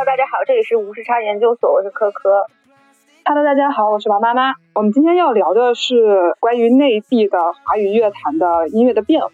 Hello，大家好，这里是无时差研究所，我是科科。Hello，大家好，我是王妈妈。我们今天要聊的是关于内地的华语乐坛的音乐的变化。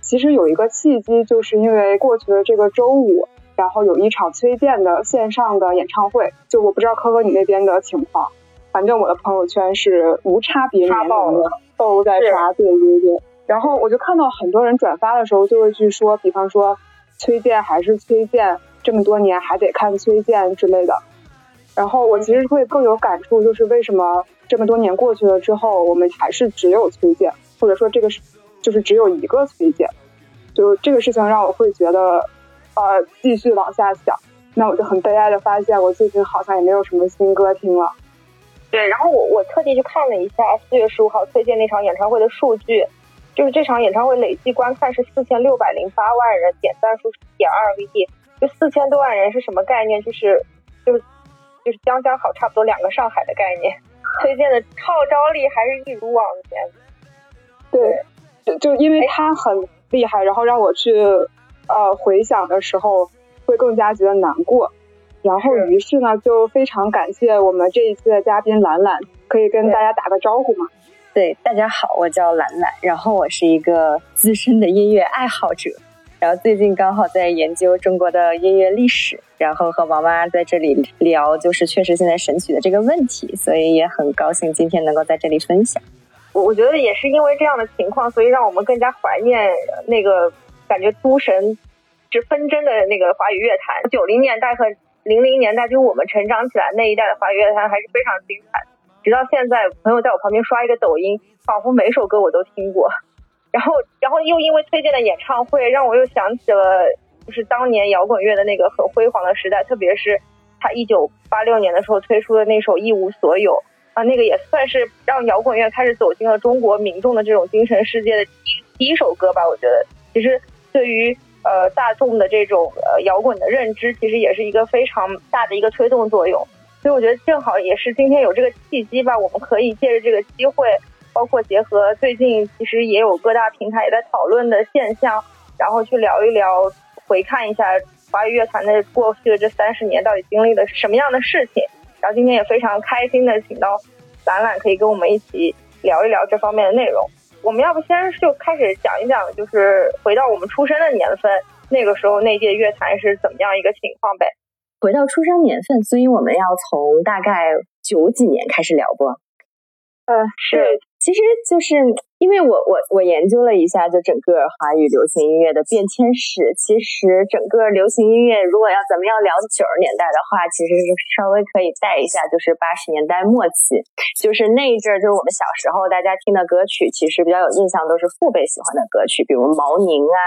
其实有一个契机，就是因为过去的这个周五，然后有一场崔健的线上的演唱会。就我不知道科科你那边的情况，反正我的朋友圈是无差别年龄的都在刷，对对对。然后我就看到很多人转发的时候就会去说，比方说崔健还是崔健。这么多年还得看崔健之类的，然后我其实会更有感触，就是为什么这么多年过去了之后，我们还是只有崔健，或者说这个是就是只有一个崔健，就这个事情让我会觉得，呃，继续往下想，那我就很悲哀的发现，我最近好像也没有什么新歌听了。对，然后我我特地去看了一下四月十五号崔健那场演唱会的数据，就是这场演唱会累计观看是四千六百零八万人，点赞数是点二 VT。就四千多万人是什么概念？就是，就是，就是将将好，差不多两个上海的概念。推荐的号召力还是一如往年。对，就就因为他很厉害，然后让我去呃回想的时候会更加觉得难过。然后于是呢，就非常感谢我们这一期的嘉宾兰兰，可以跟大家打个招呼吗？对，大家好，我叫兰兰，然后我是一个资深的音乐爱好者。然后最近刚好在研究中国的音乐历史，然后和王妈在这里聊，就是确实现在神曲的这个问题，所以也很高兴今天能够在这里分享。我我觉得也是因为这样的情况，所以让我们更加怀念那个感觉诸神是纷争的那个华语乐坛。九零年代和零零年代，就我们成长起来那一代的华语乐坛还是非常精彩。直到现在，朋友在我旁边刷一个抖音，仿佛每首歌我都听过。然后，然后又因为推荐的演唱会，让我又想起了就是当年摇滚乐的那个很辉煌的时代，特别是他一九八六年的时候推出的那首《一无所有》啊，那个也算是让摇滚乐开始走进了中国民众的这种精神世界的第第一首歌吧。我觉得，其实对于呃大众的这种呃摇滚的认知，其实也是一个非常大的一个推动作用。所以我觉得正好也是今天有这个契机吧，我们可以借着这个机会。包括结合最近其实也有各大平台也在讨论的现象，然后去聊一聊，回看一下华语乐坛的过去的这三十年到底经历了什么样的事情。然后今天也非常开心的请到兰兰，可以跟我们一起聊一聊这方面的内容。我们要不先就开始讲一讲，就是回到我们出生的年份，那个时候那届乐坛是怎么样一个情况呗？回到出生年份，所以我们要从大概九几年开始聊不？嗯，是。其实就是。因为我我我研究了一下，就整个华语流行音乐的变迁史。其实整个流行音乐，如果要咱们要聊九十年代的话，其实是稍微可以带一下，就是八十年代末期，就是那一阵儿，就是我们小时候大家听的歌曲，其实比较有印象都是父辈喜欢的歌曲，比如毛宁啊、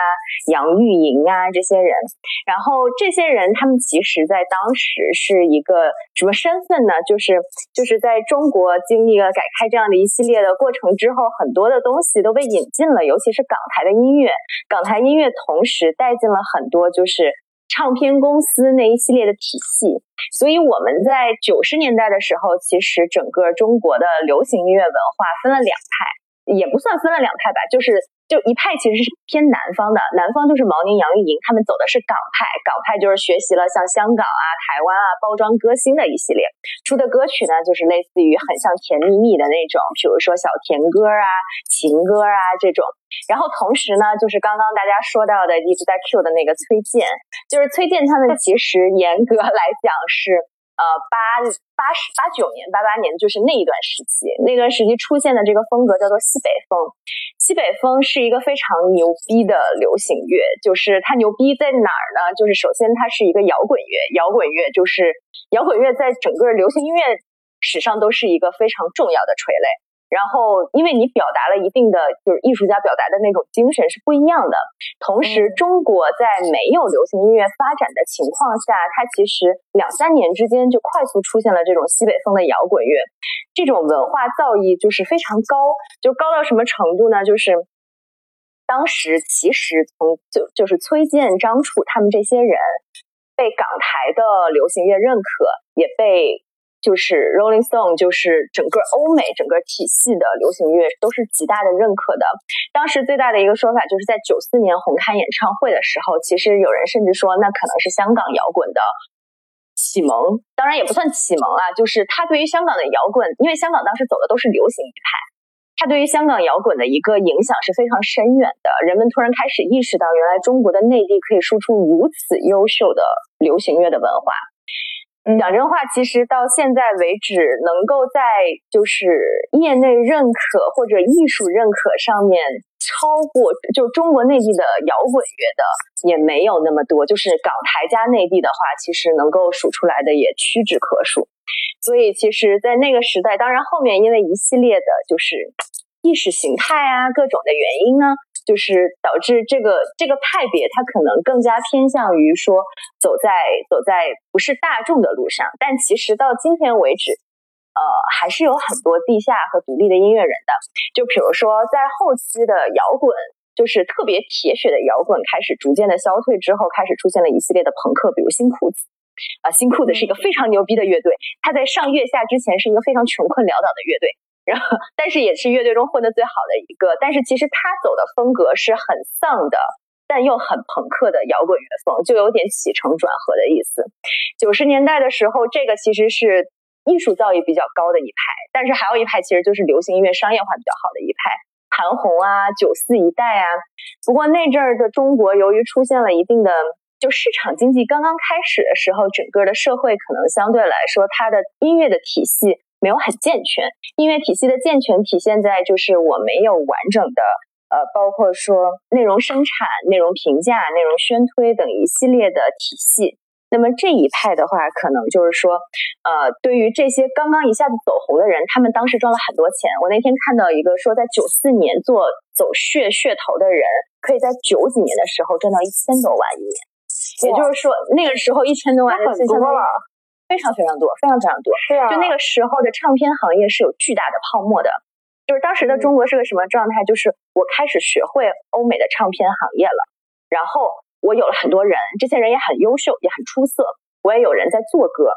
杨钰莹啊这些人。然后这些人他们其实在当时是一个什么身份呢？就是就是在中国经历了改开这样的一系列的过程之后，很多的。东西都被引进了，尤其是港台的音乐。港台音乐同时带进了很多，就是唱片公司那一系列的体系。所以我们在九十年代的时候，其实整个中国的流行音乐文化分了两派，也不算分了两派吧，就是。就一派其实是偏南方的，南方就是毛宁、杨钰莹，他们走的是港派，港派就是学习了像香港啊、台湾啊包装歌星的一系列出的歌曲呢，就是类似于很像甜蜜蜜的那种，比如说小甜歌啊、情歌啊这种。然后同时呢，就是刚刚大家说到的一直在 Q 的那个崔健，就是崔健他们其实严格来讲是。呃，八八十八九年、八八年，就是那一段时期，那段时期出现的这个风格叫做西北风。西北风是一个非常牛逼的流行乐，就是它牛逼在哪儿呢？就是首先它是一个摇滚乐，摇滚乐就是摇滚乐在整个流行音乐史上都是一个非常重要的垂类。然后，因为你表达了一定的，就是艺术家表达的那种精神是不一样的。同时，中国在没有流行音乐发展的情况下，它其实两三年之间就快速出现了这种西北风的摇滚乐，这种文化造诣就是非常高，就高到什么程度呢？就是当时其实从就就是崔健、张楚他们这些人被港台的流行乐认可，也被。就是 Rolling Stone，就是整个欧美整个体系的流行乐都是极大的认可的。当时最大的一个说法，就是在九四年红磡演唱会的时候，其实有人甚至说，那可能是香港摇滚的启蒙，当然也不算启蒙啊，就是他对于香港的摇滚，因为香港当时走的都是流行一派，他对于香港摇滚的一个影响是非常深远的。人们突然开始意识到，原来中国的内地可以输出如此优秀的流行乐的文化。讲真话，其实到现在为止，能够在就是业内认可或者艺术认可上面超过就中国内地的摇滚乐的也没有那么多。就是港台加内地的话，其实能够数出来的也屈指可数。所以，其实，在那个时代，当然后面因为一系列的就是意识形态啊各种的原因呢。就是导致这个这个派别，它可能更加偏向于说走在走在不是大众的路上，但其实到今天为止，呃，还是有很多地下和独立的音乐人的。就比如说在后期的摇滚，就是特别铁血的摇滚开始逐渐的消退之后，开始出现了一系列的朋克，比如新裤子啊，新裤子是一个非常牛逼的乐队，他在上月下之前是一个非常穷困潦倒的乐队。然后，但是也是乐队中混得最好的一个。但是其实他走的风格是很丧的，但又很朋克的摇滚乐风，就有点起承转合的意思。九十年代的时候，这个其实是艺术造诣比较高的一派，但是还有一派其实就是流行音乐商业化比较好的一派，韩红啊、九四一代啊。不过那阵儿的中国，由于出现了一定的就市场经济刚刚开始的时候，整个的社会可能相对来说，它的音乐的体系。没有很健全，音乐体系的健全体现在就是我没有完整的，呃，包括说内容生产、内容评价、内容宣推等一系列的体系。那么这一派的话，可能就是说，呃，对于这些刚刚一下子走红的人，他们当时赚了很多钱。我那天看到一个说，在九四年做走噱噱头的人，可以在九几年的时候赚到一千多万一年，也就是说那个时候一千多万很多了。非常非常多，非常非常多。是啊，就那个时候的唱片行业是有巨大的泡沫的。就是当时的中国是个什么状态？就是我开始学会欧美的唱片行业了，然后我有了很多人，这些人也很优秀，也很出色。我也有人在做歌，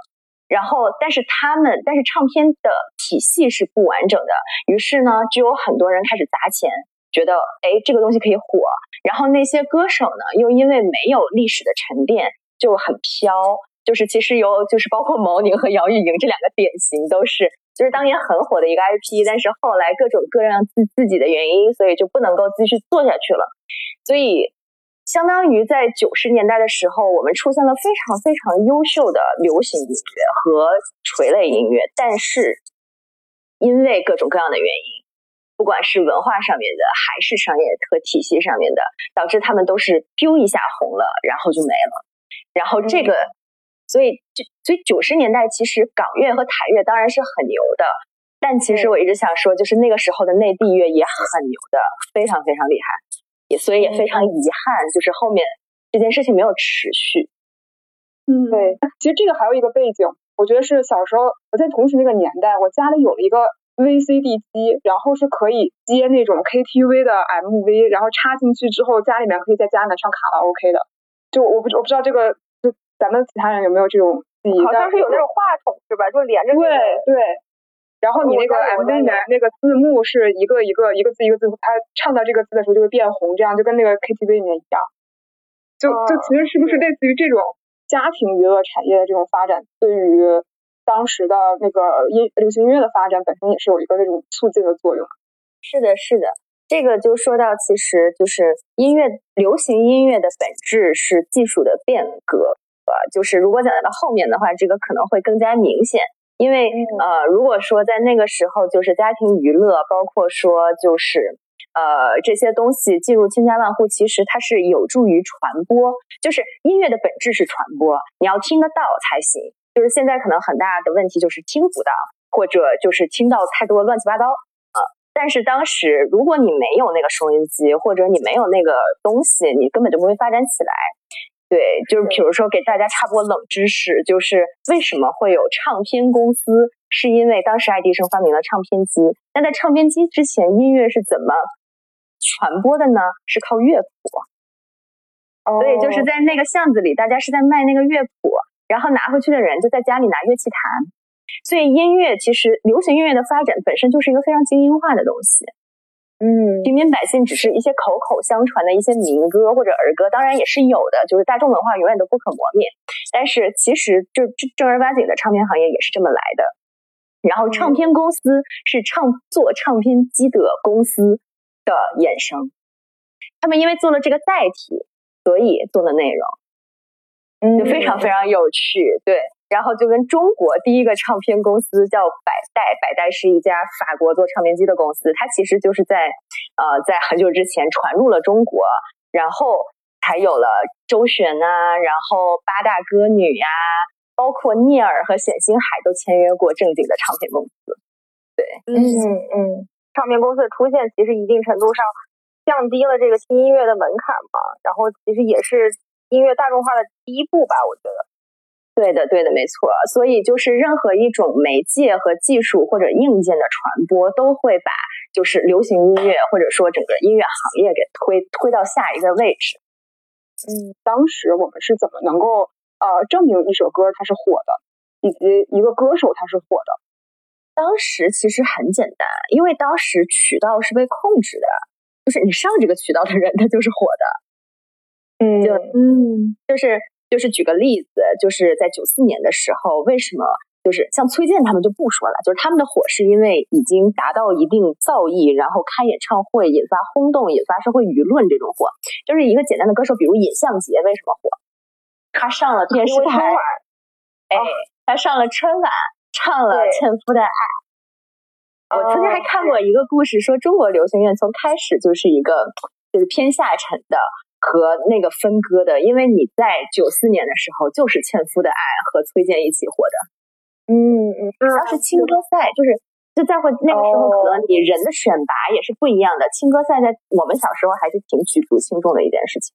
然后但是他们，但是唱片的体系是不完整的。于是呢，就有很多人开始砸钱，觉得哎这个东西可以火。然后那些歌手呢，又因为没有历史的沉淀，就很飘。就是其实有，就是包括毛宁和杨钰莹这两个典型，都是就是当年很火的一个 IP，但是后来各种各样自自己的原因，所以就不能够继续做下去了。所以，相当于在九十年代的时候，我们出现了非常非常优秀的流行音乐和垂类音乐，但是因为各种各样的原因，不管是文化上面的，还是商业和体系上面的，导致他们都是 biu 一下红了，然后就没了。然后这个。所以，就所以九十年代其实港乐和台乐当然是很牛的，但其实我一直想说，就是那个时候的内地乐也很牛的，非常非常厉害，也所以也非常遗憾，就是后面这件事情没有持续。嗯，对，其实这个还有一个背景，我觉得是小时候我在同时那个年代，我家里有了一个 VCD 机，然后是可以接那种 KTV 的 MV，然后插进去之后，家里面可以在家里面唱卡拉 OK 的。就我不我不知道这个。咱们其他人有没有这种记忆？好像是有那种话筒是吧？就连着。对对。然后你那个 MV 里面那个字幕是一个一个一个字一个字，他唱到这个字的时候就会变红，这样就跟那个 KTV 里面一样。就就其实是不是类似于这种家庭娱乐产业的这种发展，对于当时的那个音流行音乐的发展本身也是有一个那种促进的作用。是的，是的。这个就说到，其实就是音乐流行音乐的本质是技术的变革。就是如果讲到后面的话，这个可能会更加明显，因为呃，如果说在那个时候，就是家庭娱乐，包括说就是呃这些东西进入千家万户，其实它是有助于传播。就是音乐的本质是传播，你要听得到才行。就是现在可能很大的问题就是听不到，或者就是听到太多乱七八糟啊。但是当时如果你没有那个收音机，或者你没有那个东西，你根本就不会发展起来。对，就是比如说给大家插播冷知识，就是为什么会有唱片公司？是因为当时爱迪生发明了唱片机。那在唱片机之前，音乐是怎么传播的呢？是靠乐谱。所以就是在那个巷子里，大家是在卖那个乐谱，然后拿回去的人就在家里拿乐器弹。所以音乐其实流行音乐的发展本身就是一个非常精英化的东西。嗯，平民百姓只是一些口口相传的一些民歌或者儿歌，当然也是有的，就是大众文化永远都不可磨灭。但是其实就正正儿八经的唱片行业也是这么来的。然后唱片公司是唱做唱片机的公司的衍生，他们因为做了这个载体，所以做的内容，嗯，就非常非常有趣，对。然后就跟中国第一个唱片公司叫百代，百代是一家法国做唱片机的公司，它其实就是在，呃，在很久之前传入了中国，然后才有了周璇啊，然后八大歌女呀，包括聂耳和冼星海都签约过正经的唱片公司。对，嗯嗯，唱片公司的出现其实一定程度上降低了这个听音乐的门槛嘛，然后其实也是音乐大众化的第一步吧，我觉得。对的，对的，没错。所以就是任何一种媒介和技术或者硬件的传播，都会把就是流行音乐或者说整个音乐行业给推推到下一个位置。嗯，当时我们是怎么能够呃证明一首歌它是火的，以及一个歌手他是火的？当时其实很简单，因为当时渠道是被控制的，就是你上这个渠道的人，他就是火的。嗯，就嗯，就是。就是举个例子，就是在九四年的时候，为什么就是像崔健他们就不说了，就是他们的火是因为已经达到一定造诣，然后开演唱会引发轰动，引发社会舆论这种火。就是一个简单的歌手，比如尹相杰为什么火？他上了电视台，哎，他上了春晚，唱了《纤夫的爱》。我曾经还看过一个故事，说中国流行乐从开始就是一个就是偏下沉的。和那个分割的，因为你在九四年的时候就是《纤夫的爱》和崔健一起火的，嗯嗯，当时青歌赛就是就在会那个时候，可能你人的选拔也是不一样的。青歌赛在我们小时候还是挺举足轻重的一件事情，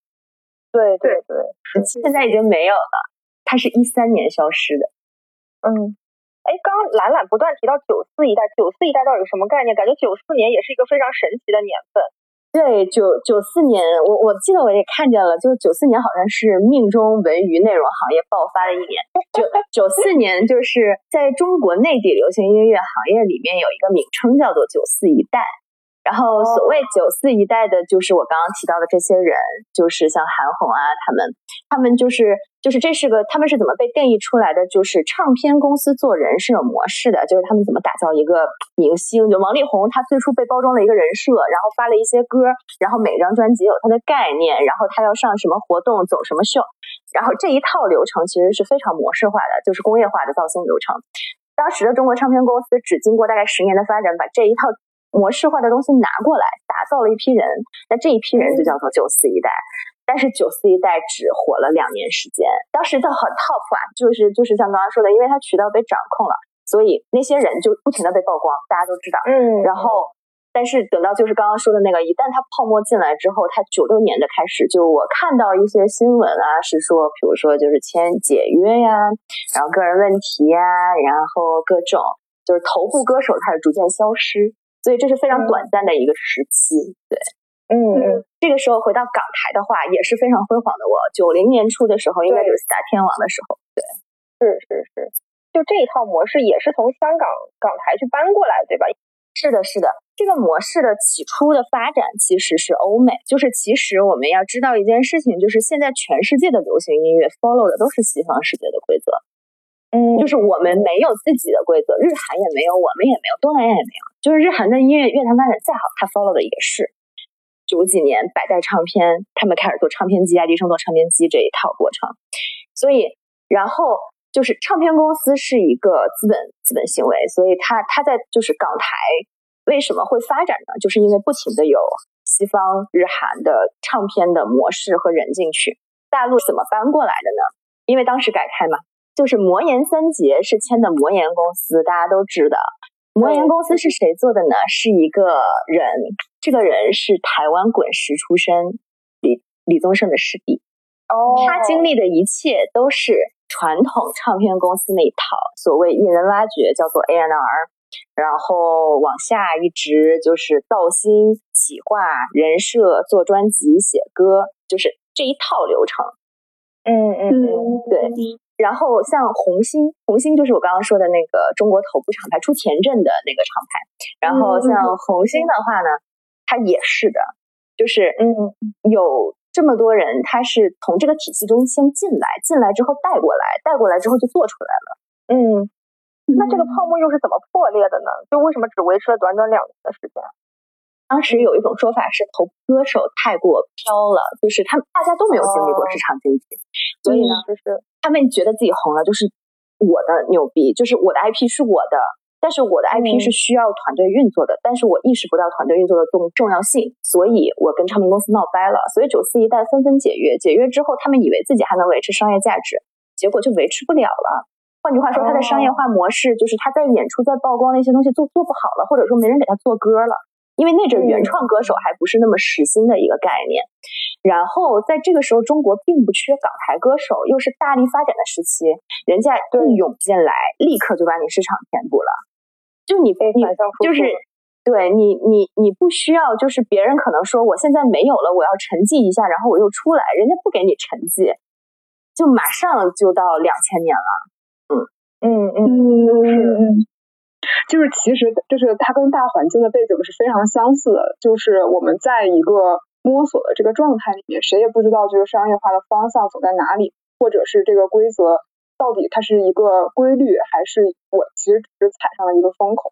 对对对，现在已经没有了，它是一三年消失的。嗯，哎，刚兰兰不断提到九四一代，九四一代到底什么概念？感觉九四年也是一个非常神奇的年份。对，九九四年，我我记得我也看见了，就是九四年好像是命中文娱内容行业爆发的一年。九九四年就是在中国内地流行音乐行业里面有一个名称叫做“九四一代”。然后，所谓九四一代的，就是我刚刚提到的这些人，就是像韩红啊，他们，他们就是就是这是个，他们是怎么被定义出来的？就是唱片公司做人是有模式的，就是他们怎么打造一个明星。就王力宏，他最初被包装了一个人设，然后发了一些歌，然后每张专辑有他的概念，然后他要上什么活动，走什么秀，然后这一套流程其实是非常模式化的，就是工业化的造星流程。当时的中国唱片公司只经过大概十年的发展，把这一套。模式化的东西拿过来，打造了一批人，那这一批人就叫做九四一代。但是九四一代只火了两年时间，当时就很 top 啊，就是就是像刚刚说的，因为它渠道被掌控了，所以那些人就不停的被曝光，大家都知道。嗯。然后，但是等到就是刚刚说的那个，一旦它泡沫进来之后，它九六年的开始，就我看到一些新闻啊，是说，比如说就是签解约呀，然后个人问题呀，然后各种就是头部歌手开始逐渐消失。所以这是非常短暂的一个时期，对，嗯嗯，这个时候回到港台的话也是非常辉煌的。我九零年初的时候，应该就是四大天王的时候，对，是是是，就这一套模式也是从香港港台去搬过来，对吧？是的，是的，这个模式的起初的发展其实是欧美，就是其实我们要知道一件事情，就是现在全世界的流行音乐 follow 的都是西方世界的规则。嗯，就是我们没有自己的规则，日韩也没有，我们也没有，东南亚也没有。就是日韩的音乐乐坛发展再好，他 follow 的也是九几年百代唱片，他们开始做唱片机，爱迪生做唱片机这一套过程。所以，然后就是唱片公司是一个资本资本行为，所以它它在就是港台为什么会发展呢？就是因为不停的有西方日韩的唱片的模式和人进去，大陆怎么搬过来的呢？因为当时改开嘛。就是魔岩三杰是签的魔岩公司，大家都知道。魔岩公司是谁做的呢？是一个人，这个人是台湾滚石出身，李李宗盛的师弟。哦，他经历的一切都是传统唱片公司那一套，所谓艺人挖掘叫做 A N R，然后往下一直就是造星、企划、人设、做专辑、写歌，就是这一套流程。嗯嗯嗯，对。然后像红星，红星就是我刚刚说的那个中国头部厂牌出前阵的那个厂牌。然后像红星的话呢，它也是的，就是嗯有这么多人，他是从这个体系中先进来，进来之后带过来，带过来之后就做出来了。嗯，那这个泡沫又是怎么破裂的呢？就为什么只维持了短短两年的时间？当时有一种说法是投歌手太过飘了，就是他们大家都没有经历过市场经济，所以呢，就是他们觉得自己红了就是我的牛逼，就是我的 IP 是我的，但是我的 IP 嗯是需要团队运作的，但是我意识不到团队运作的重重要性，所以我跟唱片公司闹掰了，所以九四一代纷纷解约，解约之后他们以为自己还能维持商业价值，结果就维持不了了。换句话说，他的商业化模式就是他在演出、在曝光那些东西做做不好了，或者说没人给他做歌了。因为那阵原创歌手还不是那么时兴的一个概念，然后在这个时候，中国并不缺港台歌手，又是大力发展的时期，人家一涌进来，立刻就把你市场填补了。就你你就是对你你你不需要，就是别人可能说我现在没有了，我要沉寂一下，然后我又出来，人家不给你沉寂，就马上就到两千年了。嗯。嗯嗯，就是其实就是它跟大环境的背景是非常相似的，就是我们在一个摸索的这个状态里面，谁也不知道这个商业化的方向走在哪里，或者是这个规则到底它是一个规律，还是我其实只是踩上了一个风口。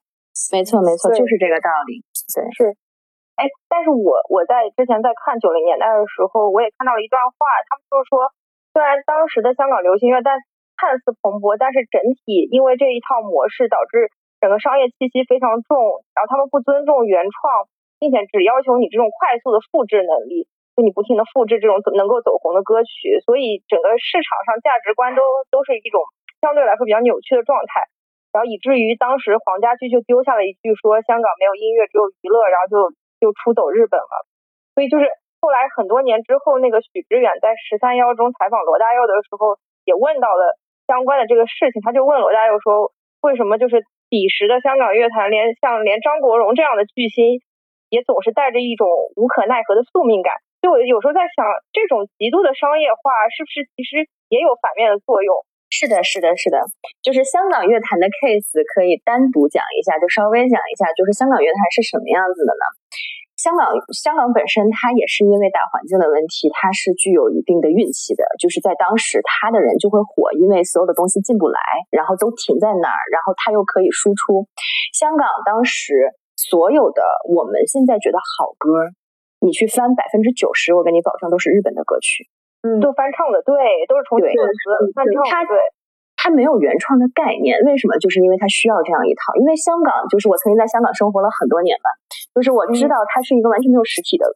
没错没错，就是这个道理。对，是哎，但是我我在之前在看九零年代的时候，我也看到了一段话，他们就是说，虽然当时的香港流行乐但看似蓬勃，但是整体因为这一套模式导致整个商业气息非常重，然后他们不尊重原创，并且只要求你这种快速的复制能力，就你不停的复制这种能够走红的歌曲，所以整个市场上价值观都都是一种相对来说比较扭曲的状态。然后以至于当时黄家驹就丢下了一句说香港没有音乐只有娱乐，然后就就出走日本了。所以就是后来很多年之后，那个许知远在十三幺中采访罗大佑的时候，也问到了相关的这个事情，他就问罗大佑说，为什么就是彼时的香港乐坛连像连张国荣这样的巨星，也总是带着一种无可奈何的宿命感。就我有时候在想，这种极度的商业化是不是其实也有反面的作用？是的，是的，是的，就是香港乐坛的 case 可以单独讲一下，就稍微讲一下，就是香港乐坛是什么样子的呢？香港香港本身它也是因为大环境的问题，它是具有一定的运气的，就是在当时它的人就会火，因为所有的东西进不来，然后都停在那儿，然后它又可以输出。香港当时所有的我们现在觉得好歌，你去翻百分之九十，我跟你保证都是日本的歌曲。嗯都翻唱的，对，都是重新对作词翻唱对。它没有原创的概念，为什么？就是因为它需要这样一套。因为香港，就是我曾经在香港生活了很多年吧，就是我知道它是一个完全没有实体的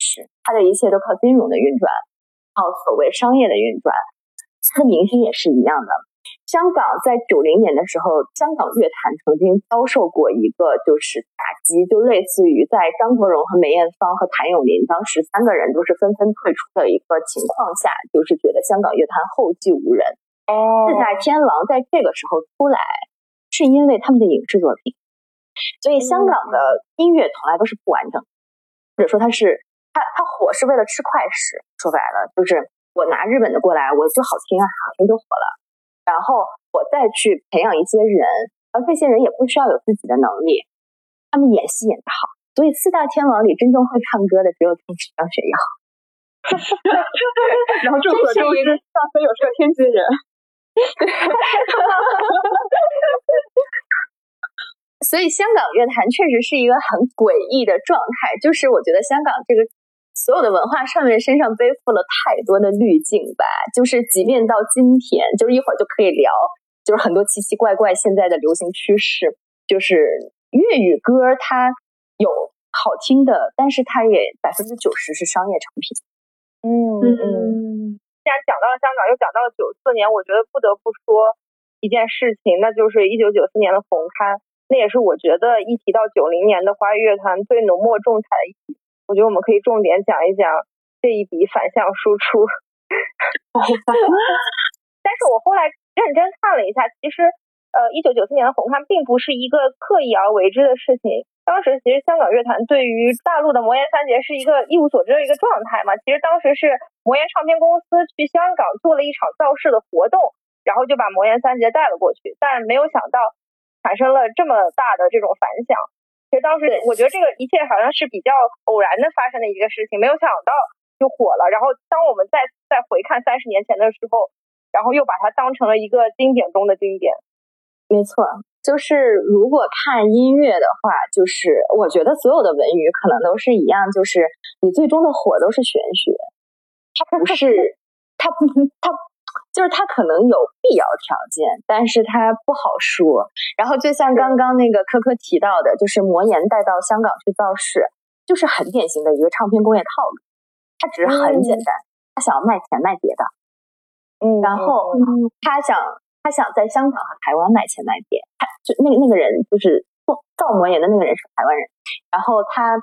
是它的一切都靠金融的运转，靠所谓商业的运转。它的明星也是一样的。香港在九零年的时候，香港乐坛曾经遭受过一个就是打击，就类似于在张国荣和梅艳芳和谭咏麟当时三个人都是纷纷退出的一个情况下，就是觉得香港乐坛后继无人。哦。四大天王在这个时候出来，是因为他们的影视作品，所以香港的音乐从来都是不完整，或者说它是它它火是为了吃快食，说白了就是我拿日本的过来，我就好听啊，好听就火了，然后我再去培养一些人，而这些人也不需要有自己的能力，他们演戏演得好，所以四大天王里真正会唱歌的只有张学友。然后众所周知，大飞友是个天津人。所以香港乐坛确实是一个很诡异的状态，就是我觉得香港这个所有的文化上面身上背负了太多的滤镜吧，就是即便到今天，就是一会儿就可以聊，就是很多奇奇怪怪现在的流行趋势，就是粤语歌它有好听的，但是它也百分之九十是商业产品。嗯嗯。嗯既然讲到了香港，又讲到了九四年，我觉得不得不说一件事情，那就是一九九四年的红磡，那也是我觉得一提到九零年的华语乐坛最浓墨重彩的一笔。我觉得我们可以重点讲一讲这一笔反向输出。但是我后来认真看了一下，其实呃，一九九四年的红磡并不是一个刻意而为之的事情。当时其实香港乐坛对于大陆的魔岩三杰是一个一无所知的一个状态嘛。其实当时是魔岩唱片公司去香港做了一场造势的活动，然后就把魔岩三杰带了过去，但没有想到产生了这么大的这种反响。其实当时我觉得这个一切好像是比较偶然的发生的一个事情，没有想到就火了。然后当我们再再回看三十年前的时候，然后又把它当成了一个经典中的经典。没错，就是如果看音乐的话，就是我觉得所有的文娱可能都是一样，就是你最终的火都是玄学，它不是，它不，它就是它可能有必要条件，但是它不好说。然后就像刚刚那个科科提到的，就是魔岩带到香港去造势，就是很典型的一个唱片工业套路，他只是很简单，他想要卖钱卖碟的，嗯，然后他想。他想在香港和台湾卖钱卖碟，他就那个那个人就是做造魔岩的那个人是台湾人，然后他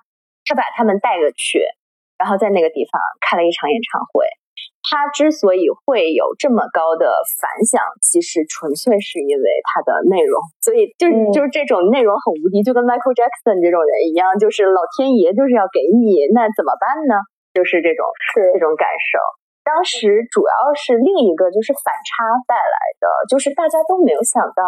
他把他们带了去，然后在那个地方开了一场演唱会。他之所以会有这么高的反响，其实纯粹是因为他的内容，所以就就是这种内容很无敌，就跟 Michael Jackson 这种人一样，就是老天爷就是要给你，那怎么办呢？就是这种是这种感受。当时主要是另一个就是反差带来的，就是大家都没有想到，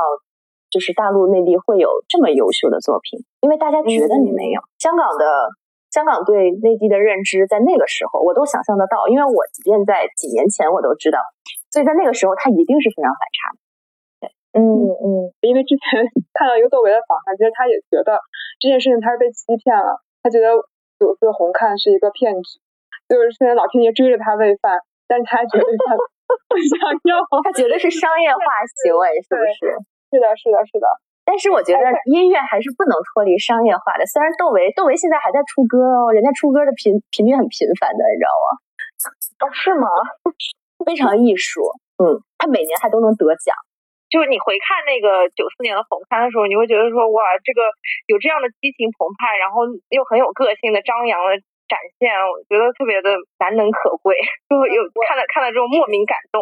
就是大陆内地会有这么优秀的作品，因为大家觉得你没有。香港的香港对内地的认知，在那个时候我都想象得到，因为我即便在几年前我都知道，所以在那个时候他一定是非常反差嗯嗯，因为之前看到一个窦唯的访谈，其实他也觉得这件事情他是被欺骗了，他觉得九四红看是一个骗局。就是现在老天爷追着他喂饭，但是他觉得他不想要，他觉得是商业化行为，是不是？是的，是的，是的。但是我觉得音乐还是不能脱离商业化的。虽然窦唯，窦唯现在还在出歌哦，人家出歌的频频率很频繁的，你知道吗？哦，是吗？非常艺术，嗯，他每年还都能得奖。就是你回看那个九四年的红刊的时候，你会觉得说，哇，这个有这样的激情澎湃，然后又很有个性的张扬的。展现我觉得特别的难能可贵，就有看了看了之后莫名感动。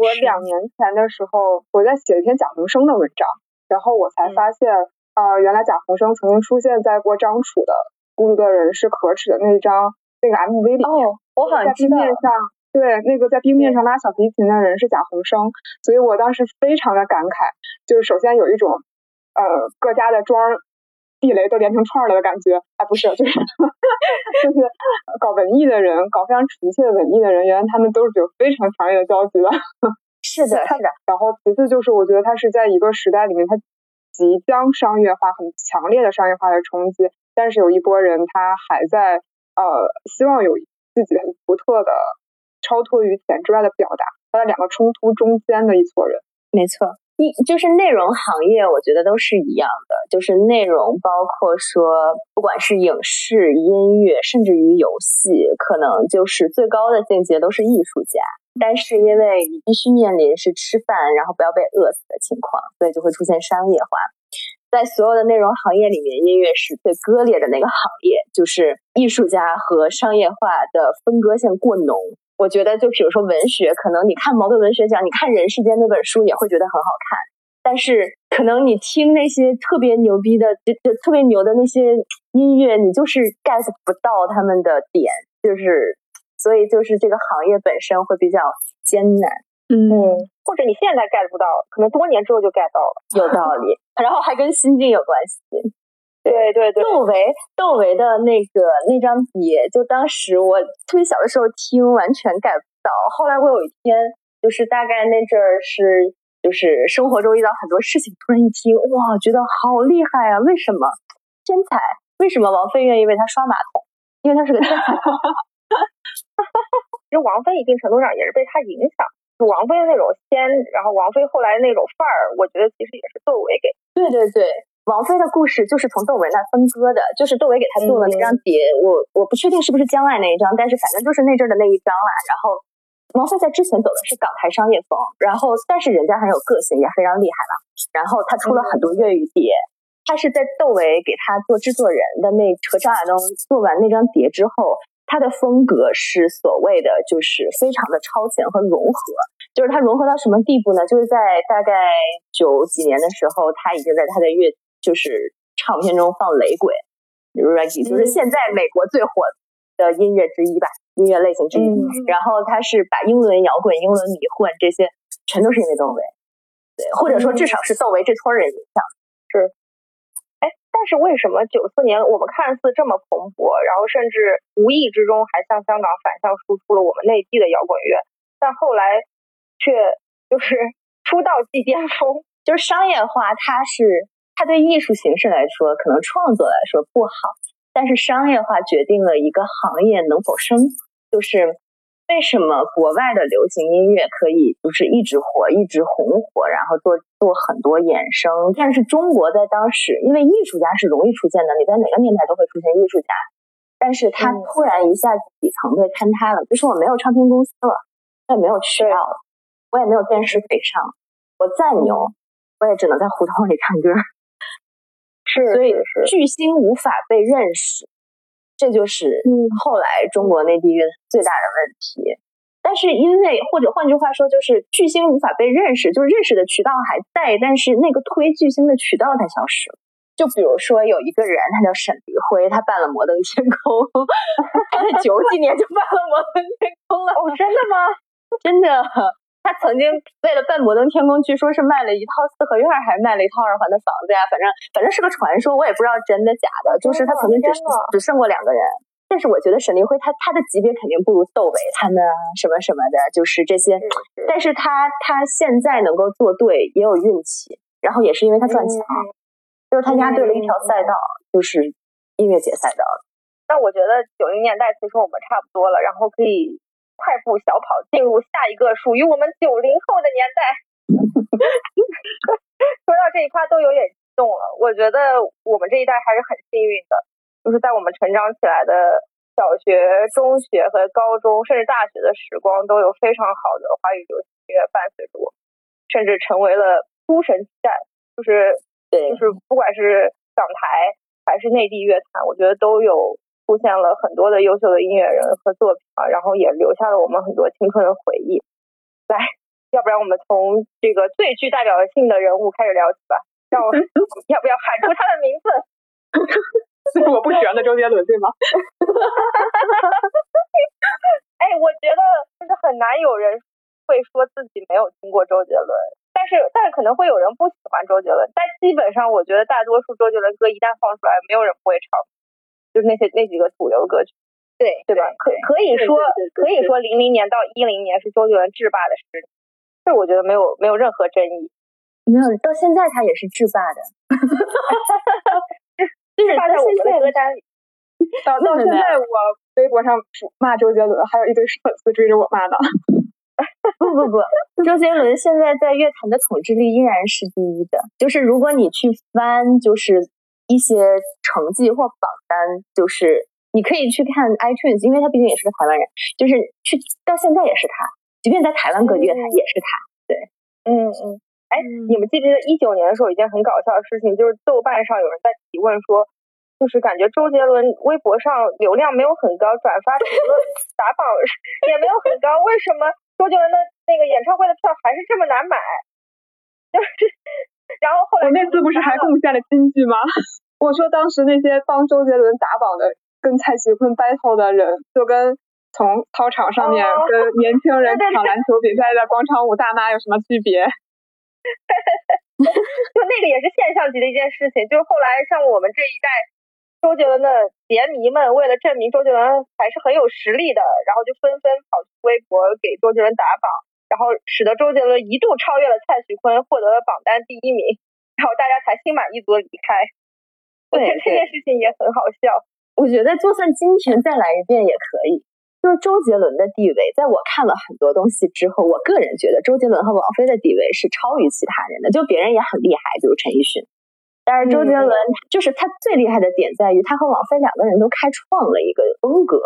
我两年前的时候，我在写一篇贾宏声的文章，然后我才发现，呃，原来贾宏声曾经出现在过张楚的《孤独的人是可耻》的那一张那个 MV 里面。哦，我好像在冰面上，对，那个在冰面上拉小提琴的人是贾宏声，所以我当时非常的感慨，就是首先有一种呃各家的庄。地雷都连成串了的感觉，哎，不是，就是就是搞文艺的人，搞非常纯粹的文艺的人，原来他们都是有非常强烈的交集的。是的，是的。然后其次就是，我觉得它是在一个时代里面，它即将商业化，很强烈的商业化的冲击，但是有一波人他还在呃希望有自己很独特的、超脱于钱之外的表达，他在两个冲突中间的一撮人。没错。一就是内容行业，我觉得都是一样的，就是内容包括说，不管是影视、音乐，甚至于游戏，可能就是最高的境界都是艺术家。但是因为你必须面临是吃饭，然后不要被饿死的情况，所以就会出现商业化。在所有的内容行业里面，音乐是最割裂的那个行业，就是艺术家和商业化的分割线过浓。我觉得，就比如说文学，可能你看茅盾文学奖，你看《人世间》那本书也会觉得很好看，但是可能你听那些特别牛逼的、就就特别牛的那些音乐，你就是 get 不到他们的点，就是所以就是这个行业本身会比较艰难，嗯，或者你现在 get 不到，可能多年之后就 get 到了，有道理，然后还跟心境有关系。对对对，窦唯窦唯的那个那张碟，就当时我特别小的时候听，完全 get 不到。后来我有一天，就是大概那阵儿是，就是生活中遇到很多事情，突然一听，哇，觉得好厉害啊！为什么天才？为什么王菲愿意为他刷马桶？因为他是个天才。其实王菲一定程度上也是被他影响，王菲的那种仙，然后王菲后来那种范儿，我觉得其实也是窦唯给。对对对。王菲的故事就是从窦唯那分割的，就是窦唯给她做了那张碟，我我不确定是不是江爱那一张，但是反正就是那阵的那一张啦。然后王菲在之前走的是港台商业风，然后但是人家很有个性，也非常厉害了。然后他出了很多粤语碟，他是在窦唯给他做制作人的那和张亚东做完那张碟之后，他的风格是所谓的就是非常的超前和融合，就是他融合到什么地步呢？就是在大概九几年的时候，他已经在他的乐就是唱片中放雷鬼，reggae，就是现在美国最火的音乐之一吧，音乐类型之一。然后他是把英伦摇滚、英伦迷混这些，全都是因为窦唯，对，或者说至少是窦唯这撮人影响。是，哎，但但是为什么九四年我们看似这么蓬勃，然后甚至无意之中还向香港反向输出了我们内地的摇滚乐，但后来却就是出道即巅峰，就是商业化，它是它对艺术形式来说，可能创作来说不好，但是商业化决定了一个行业能否生，就是。为什么国外的流行音乐可以就是一直火，一直红火，然后做做很多衍生？但是中国在当时，因为艺术家是容易出现的，你在哪个年代都会出现艺术家，但是他突然一下子底层被坍塌了，就是我没有唱片公司了，我也没有渠道了，我也没有电视可以上，我再牛，我也只能在胡同里唱歌。是，所以巨星无法被认识。这就是后来中国内地乐最大的问题，但是因为或者换句话说，就是巨星无法被认识，就是认识的渠道还在，但是那个推巨星的渠道它消失了。就比如说有一个人，他叫沈黎辉，他办了摩登天空，他在九几年就办了摩登天空了。哦，真的吗？真的。他曾经为了办摩登天空，据说是卖了一套四合院，还是卖了一套二环的房子呀？反正反正是个传说，我也不知道真的假的。就是他曾经只只剩过两个人，但是我觉得沈黎辉他他的级别肯定不如窦唯他们什么什么的，就是这些。但是他他现在能够做对，也有运气，然后也是因为他赚钱，就是他押对了一条赛道，就是音乐节赛道。那我觉得九零年代其实我们差不多了，然后可以。快步小跑进入下一个属于我们九零后的年代。说到这一趴都有点激动了。我觉得我们这一代还是很幸运的，就是在我们成长起来的小学、中学和高中，甚至大学的时光，都有非常好的华语流行音乐伴随着我，甚至成为了诸神期待。就是对，就是不管是港台还是内地乐坛，我觉得都有。出现了很多的优秀的音乐人和作品啊，然后也留下了我们很多青春的回忆。来，要不然我们从这个最具代表性的人物开始聊起吧。让我要不要喊出他的名字？是 我不喜欢的周杰伦，对吗？哎，我觉得就是很难有人会说自己没有听过周杰伦，但是但是可能会有人不喜欢周杰伦，但基本上我觉得大多数周杰伦歌一旦放出来，没有人不会唱。就是那些那几个主流歌曲，对对吧？可可以说可以说零零年到一零年是周杰伦制霸的十年，这我觉得没有没有任何争议。没有，到现在他也是制霸的。就是放在我们的歌单 里。到到现在，我微博上骂周杰伦，还有一堆粉丝追着我骂呢。不不不，周杰伦现在在乐坛的统治力依然是第一的。就是如果你去翻，就是。一些成绩或榜单，就是你可以去看 iTunes，因为他毕竟也是个台湾人，就是去到现在也是他，即便在台湾各地，他也是他。对，嗯嗯。哎，你们记不记得一九年的时候，一件很搞笑的事情，就是豆瓣上有人在提问说，就是感觉周杰伦微博上流量没有很高，转发评论 打榜也没有很高，为什么周杰伦的那个演唱会的票还是这么难买？就是，然后后来我那次不是还贡献了金句吗？我说当时那些帮周杰伦打榜的、跟蔡徐坤 battle 的人，就跟从操场上面跟年轻人抢篮球比赛的广场舞大妈有什么区别？就那个也是现象级的一件事情。就是后来像我们这一代周杰伦的杰迷们，为了证明周杰伦还是很有实力的，然后就纷纷跑去微博给周杰伦打榜，然后使得周杰伦一度超越了蔡徐坤，获得了榜单第一名，然后大家才心满意足的离开。我觉得这件事情也很好笑。我觉得就算今天再来一遍也可以。就是周杰伦的地位，在我看了很多东西之后，我个人觉得周杰伦和王菲的地位是超于其他人的。就别人也很厉害，比如陈奕迅，但是周杰伦就是他最厉害的点在于他和王菲两个人都开创了一个风格，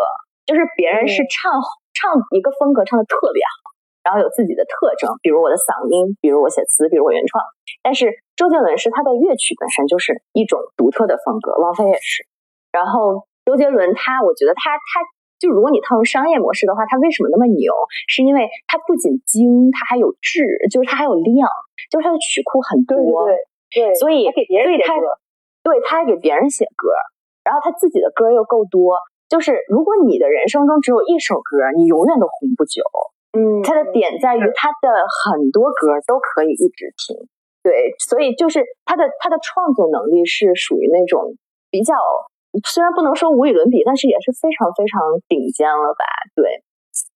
就是别人是唱唱一个风格唱的特别好。然后有自己的特征，比如我的嗓音，比如我写词，比如我原创。但是周杰伦是他的乐曲本身就是一种独特的风格，王菲也是。然后周杰伦他，我觉得他他就如果你套用商业模式的话，他为什么那么牛？是因为他不仅精，他还有质，就是他还有量，就是他的曲库很多。对对对。所以给别人写歌，对他还给别人写歌，然后他自己的歌又够多。就是如果你的人生中只有一首歌，你永远都红不久。嗯，它的点在于它的很多歌都可以一直听，对，所以就是他的他的创作能力是属于那种比较，虽然不能说无与伦比，但是也是非常非常顶尖了吧？对，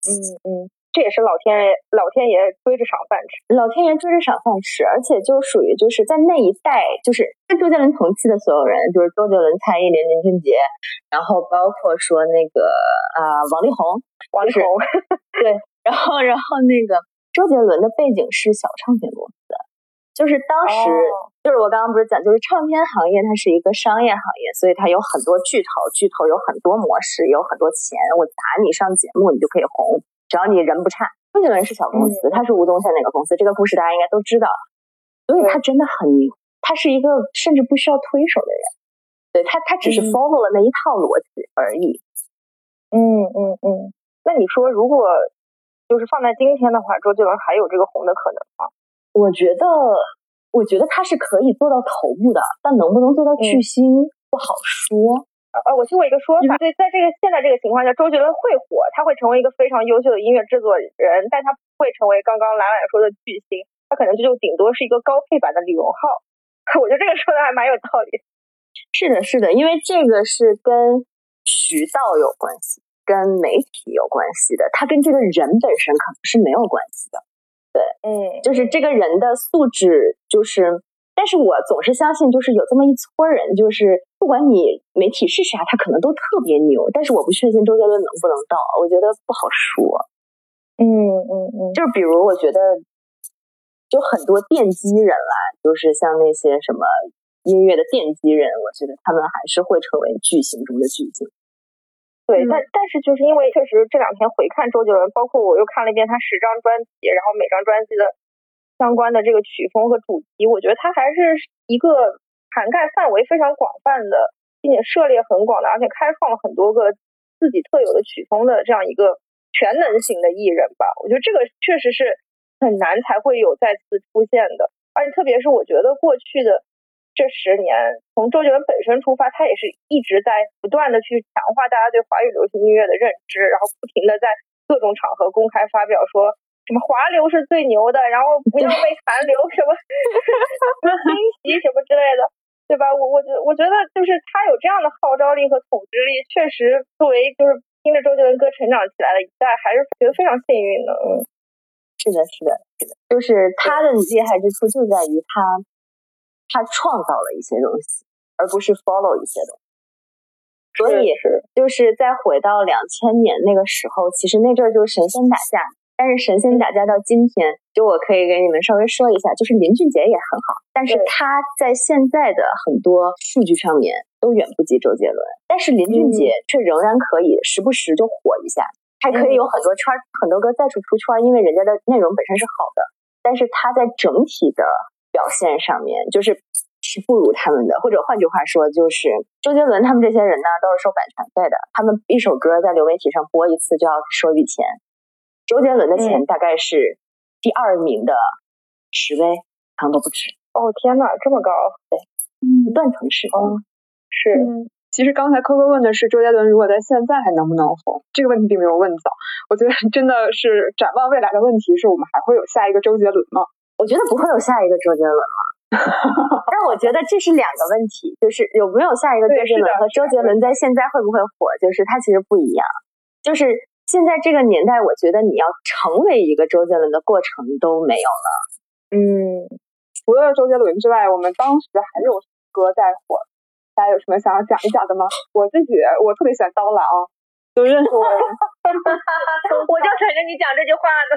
嗯嗯。这也是老天爷，老天爷追着赏饭吃，老天爷追着赏饭吃，而且就属于就是在那一代，就是跟周杰伦同期的所有人，就是周杰伦、蔡依林、林俊杰，然后包括说那个啊王力宏，王力宏，对，然后然后那个周杰伦的背景是小唱片公司，就是当时就是我刚刚不是讲，就是唱片行业它是一个商业行业，所以它有很多巨头，巨头有很多模式，有很多钱，我砸你上节目，你就可以红。只要你人不差，周杰伦是小公司，他是吴宗宪那个公司，这个故事大家应该都知道，所以他真的很牛，他是一个甚至不需要推手的人，对他，他只是 follow 了那一套逻辑而已。嗯嗯嗯，那你说如果就是放在今天的话，周杰伦还有这个红的可能吗？我觉得，我觉得他是可以做到头部的，但能不能做到巨星不好说。呃，我听过一个说法，对，在这个现在这个情况下，周杰伦会火，他会成为一个非常优秀的音乐制作人，但他不会成为刚刚兰兰说的巨星，他可能就就顶多是一个高配版的李荣浩。我觉得这个说的还蛮有道理。是的，是的，因为这个是跟渠道有关系，跟媒体有关系的，他跟这个人本身可能是没有关系的。对，嗯，就是这个人的素质，就是。但是我总是相信，就是有这么一撮人，就是不管你媒体是啥，他可能都特别牛。但是我不确信周杰伦能不能到，我觉得不好说。嗯嗯嗯，就是比如我觉得，就很多奠基人啦，就是像那些什么音乐的奠基人，我觉得他们还是会成为巨星中的巨星。对，但但是就是因为确实这两天回看周杰伦，包括我又看了一遍他十张专辑，然后每张专辑的。相关的这个曲风和主题，我觉得他还是一个涵盖范围非常广泛的，并且涉猎很广的，而且开创了很多个自己特有的曲风的这样一个全能型的艺人吧。我觉得这个确实是很难才会有再次出现的，而且特别是我觉得过去的这十年，从周杰伦本身出发，他也是一直在不断的去强化大家对华语流行音乐的认知，然后不停的在各种场合公开发表说。什么华流是最牛的，然后不要被韩流什么 什么侵袭什么之类的，对吧？我我觉我觉得就是他有这样的号召力和统治力，确实作为就是听着周杰伦歌成长起来的一代，还是觉得非常幸运的。嗯，是的，是的，是的，就是他的厉害之处就在于他他创造了一些东西，而不是 follow 一些东西。所以就是再回到两千年那个时候，其实那阵儿就是神仙打架。但是神仙打架到今天，就我可以给你们稍微说一下，就是林俊杰也很好，但是他在现在的很多数据上面都远不及周杰伦。但是林俊杰却仍然可以时不时就火一下，还可以有很多圈很多歌再次出圈，因为人家的内容本身是好的。但是他在整体的表现上面，就是是不如他们的。或者换句话说，就是周杰伦他们这些人呢，都是收版权费的，他们一首歌在流媒体上播一次就要收一笔钱。周杰伦的钱大概是第二名的十倍，可能都不止。哦天呐，这么高！对，嗯，断层式。嗯，是。其实刚才科科问的是周杰伦如果在现在还能不能红，这个问题并没有问早。我觉得真的是展望未来的问题是我们还会有下一个周杰伦吗？我觉得不会有下一个周杰伦了。但我觉得这是两个问题，就是有没有下一个周杰伦和周杰伦在现在会不会火，就是它其实不一样，就是。现在这个年代，我觉得你要成为一个周杰伦的过程都没有了。嗯，除了周杰伦之外，我们当时还有歌在火，大家有什么想要讲一讲的吗？我自己我特别喜欢刀郎，就认识我，我就等着你讲这句话呢。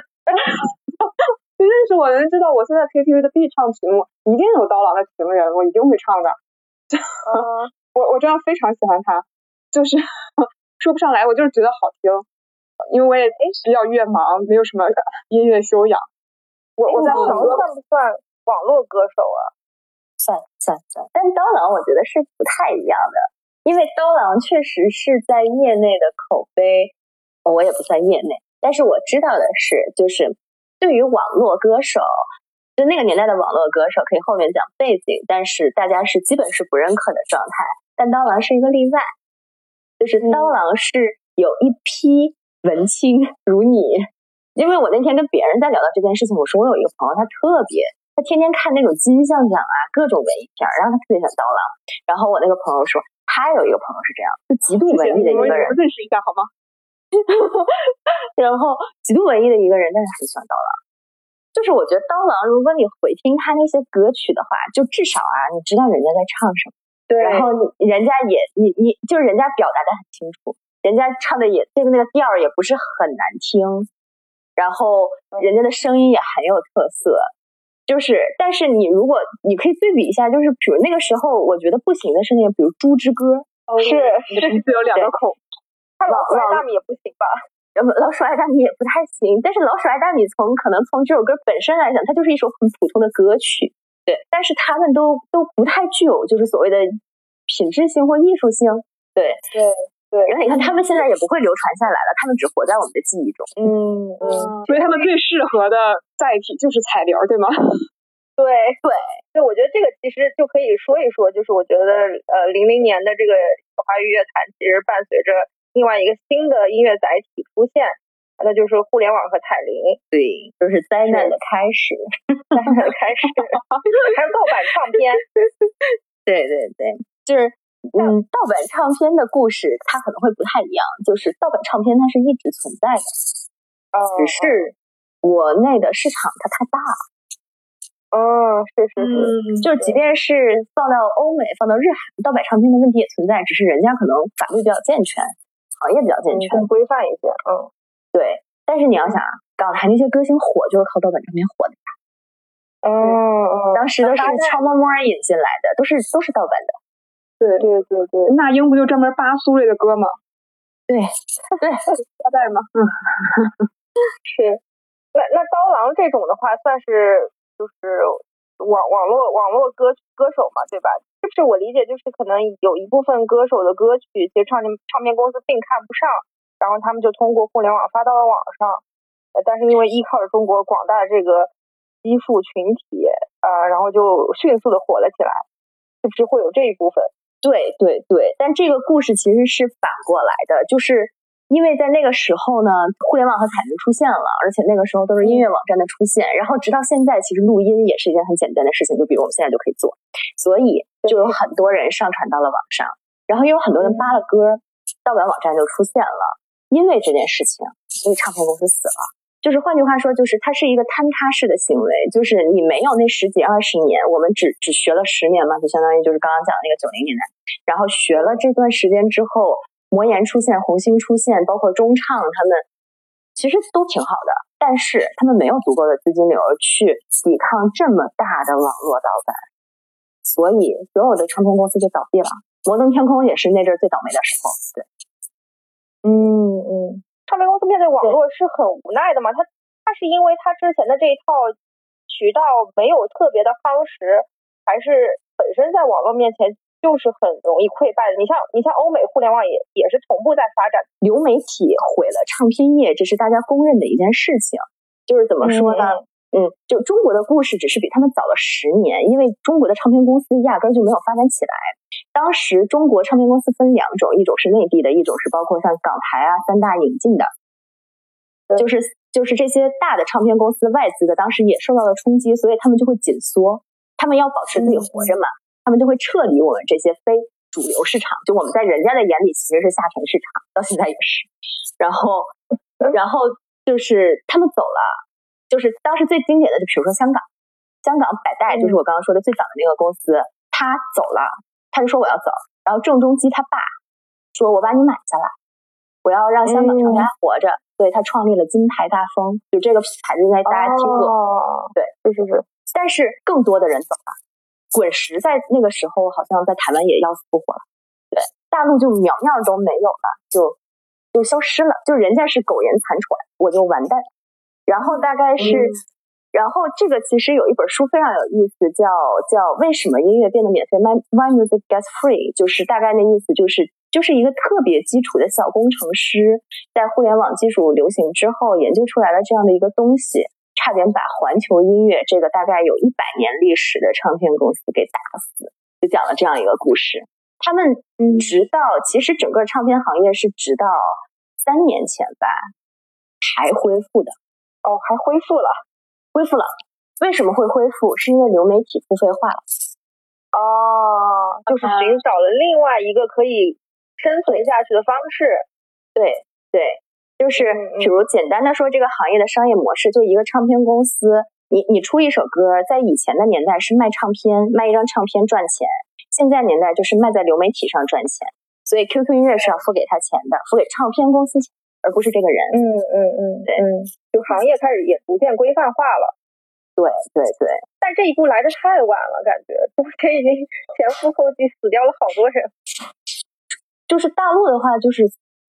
就认识我的人知道，我现在 KTV 的必唱曲目一定有刀郎的《情人》，我一定会唱的。我我真的非常喜欢他，就是 说不上来，我就是觉得好听。因为我也比较越忙，没有什么 音乐修养。我我在很多算不算网络歌手啊？算算算。但刀郎我觉得是不太一样的，因为刀郎确实是在业内的口碑，我也不算业内，但是我知道的是，就是对于网络歌手，就那个年代的网络歌手，可以后面讲背景，但是大家是基本是不认可的状态。但刀郎是一个例外，就是刀郎是有一批。文青如你，因为我那天跟别人在聊到这件事情，我说我有一个朋友，他特别他天天看那种金像奖啊，各种文艺片，然后他特别喜欢刀郎。然后我那个朋友说，他有一个朋友是这样，就极度文艺的一个人，认识一下好吗？然后极度文艺的一个人，但是很喜欢刀郎。就是我觉得刀郎，如果你回听他那些歌曲的话，就至少啊，你知道人家在唱什么。对。然后人家也，你你就是人家表达的很清楚，人家唱的也这个那个调儿也不是很难听，然后人家的声音也很有特色。就是，但是你如果你可以对比一下，就是比如那个时候，我觉得不行的是那个，比如《猪之歌》。是是，有两个口。他老鼠爱大米也不行吧？然后老鼠爱大米也不太行，但是老鼠爱大米从可能从这首歌本身来讲，它就是一首很普通的歌曲，对。但是他们都都不太具有就是所谓的品质性或艺术性，对对对。然后你看他们现在也不会流传下来了，他们只活在我们的记忆中。嗯嗯。所以他们最适合的载体就是彩铃，对吗？对 对对，我觉得这个其实就可以说一说，就是我觉得呃零零年的这个华语乐坛其实伴随着。另外一个新的音乐载体出现，那就是互联网和彩铃。对，就是灾难的开始，灾难的开始。还有盗版唱片。对对对，就是嗯，盗版唱片的故事它可能会不太一样。就是盗版唱片它是一直存在的，哦，只是国内的市场它太大。哦，是是是，就即便是放到欧美、放到日韩，盗版唱片的问题也存在，只是人家可能法律比较健全。行业比较健全，更规范一些。嗯，对。但是你要想啊，港台那些歌星火就是靠盗版唱片火的呀。哦哦，当时都是悄摸摸引进来的，都是都是盗版的。对对对对，那英不就专门扒苏芮的歌吗？对对，大带吗？嗯，是。那那刀郎这种的话，算是就是。网网络网络歌歌手嘛，对吧？就是我理解，就是可能有一部分歌手的歌曲，其实唱片唱片公司并看不上，然后他们就通过互联网发到了网上。呃，但是因为依靠着中国广大的这个基数群体，呃，然后就迅速的火了起来，是不是会有这一部分？对对对，但这个故事其实是反过来的，就是。因为在那个时候呢，互联网和彩铃出现了，而且那个时候都是音乐网站的出现，然后直到现在，其实录音也是一件很简单的事情，就比如我们现在就可以做，所以就有很多人上传到了网上，然后也有很多人扒了歌，盗版网站就出现了。因为这件事情，所以唱片公司死了。就是换句话说，就是它是一个坍塌式的行为，就是你没有那十几二十年，我们只只学了十年嘛，就相当于就是刚刚讲的那个九零年代，然后学了这段时间之后。魔岩出现，红星出现，包括中唱，他们其实都挺好的，但是他们没有足够的资金流去抵抗这么大的网络盗版，所以所有的唱片公司就倒闭了。摩登天空也是那阵最倒霉的时候。对，嗯嗯，唱片公司面对网络是很无奈的嘛？他他是因为他之前的这一套渠道没有特别的夯实，还是本身在网络面前？就是很容易溃败的。你像你像欧美互联网也也是同步在发展，流媒体毁了唱片业，这是大家公认的一件事情。就是怎么说呢？嗯，就中国的故事只是比他们早了十年，因为中国的唱片公司压根就没有发展起来。当时中国唱片公司分两种，一种是内地的，一种是包括像港台啊三大引进的。就是就是这些大的唱片公司外资的，当时也受到了冲击，所以他们就会紧缩，他们要保持自己活着嘛。他们就会撤离我们这些非主流市场，就我们在人家的眼里其实是下沉市场，到现在也是。然后，然后就是他们走了，就是当时最经典的，就比如说香港，香港百代就是我刚刚说的最早的那个公司，他走了，他就说我要走，然后郑中基他爸说我把你买下来，我要让香港厂家活着，所以他创立了金牌大风，就这个牌子应该大家听过，对，是是是，但是更多的人走了。滚石在那个时候好像在台湾也要死不活了，对，大陆就苗苗都没有了，就就消失了，就人家是苟延残喘，我就完蛋。然后大概是，然后这个其实有一本书非常有意思，叫叫为什么音乐变得免费？Why music gets free？就是大概那意思，就是就是一个特别基础的小工程师，在互联网技术流行之后研究出来了这样的一个东西。差点把环球音乐这个大概有一百年历史的唱片公司给打死，就讲了这样一个故事。他们直到其实整个唱片行业是直到三年前吧，还恢复的。哦，还恢复了，恢复了。为什么会恢复？是因为流媒体付费化了。哦，就是寻找了另外一个可以生存下去的方式。对对，就是比如简单的说，这个行业的商业模式，就一个唱片公司，你你出一首歌，在以前的年代是卖唱片，卖一张唱片赚钱；现在年代就是卖在流媒体上赚钱。所以 QQ 音乐是要付给他钱的，付给唱片公司钱，而不是这个人。嗯嗯嗯，对，嗯，就行业开始也逐渐规范化了。对对对，但这一步来的太晚了，感觉中间已经前赴后继死掉了好多人。就是大陆的话，就是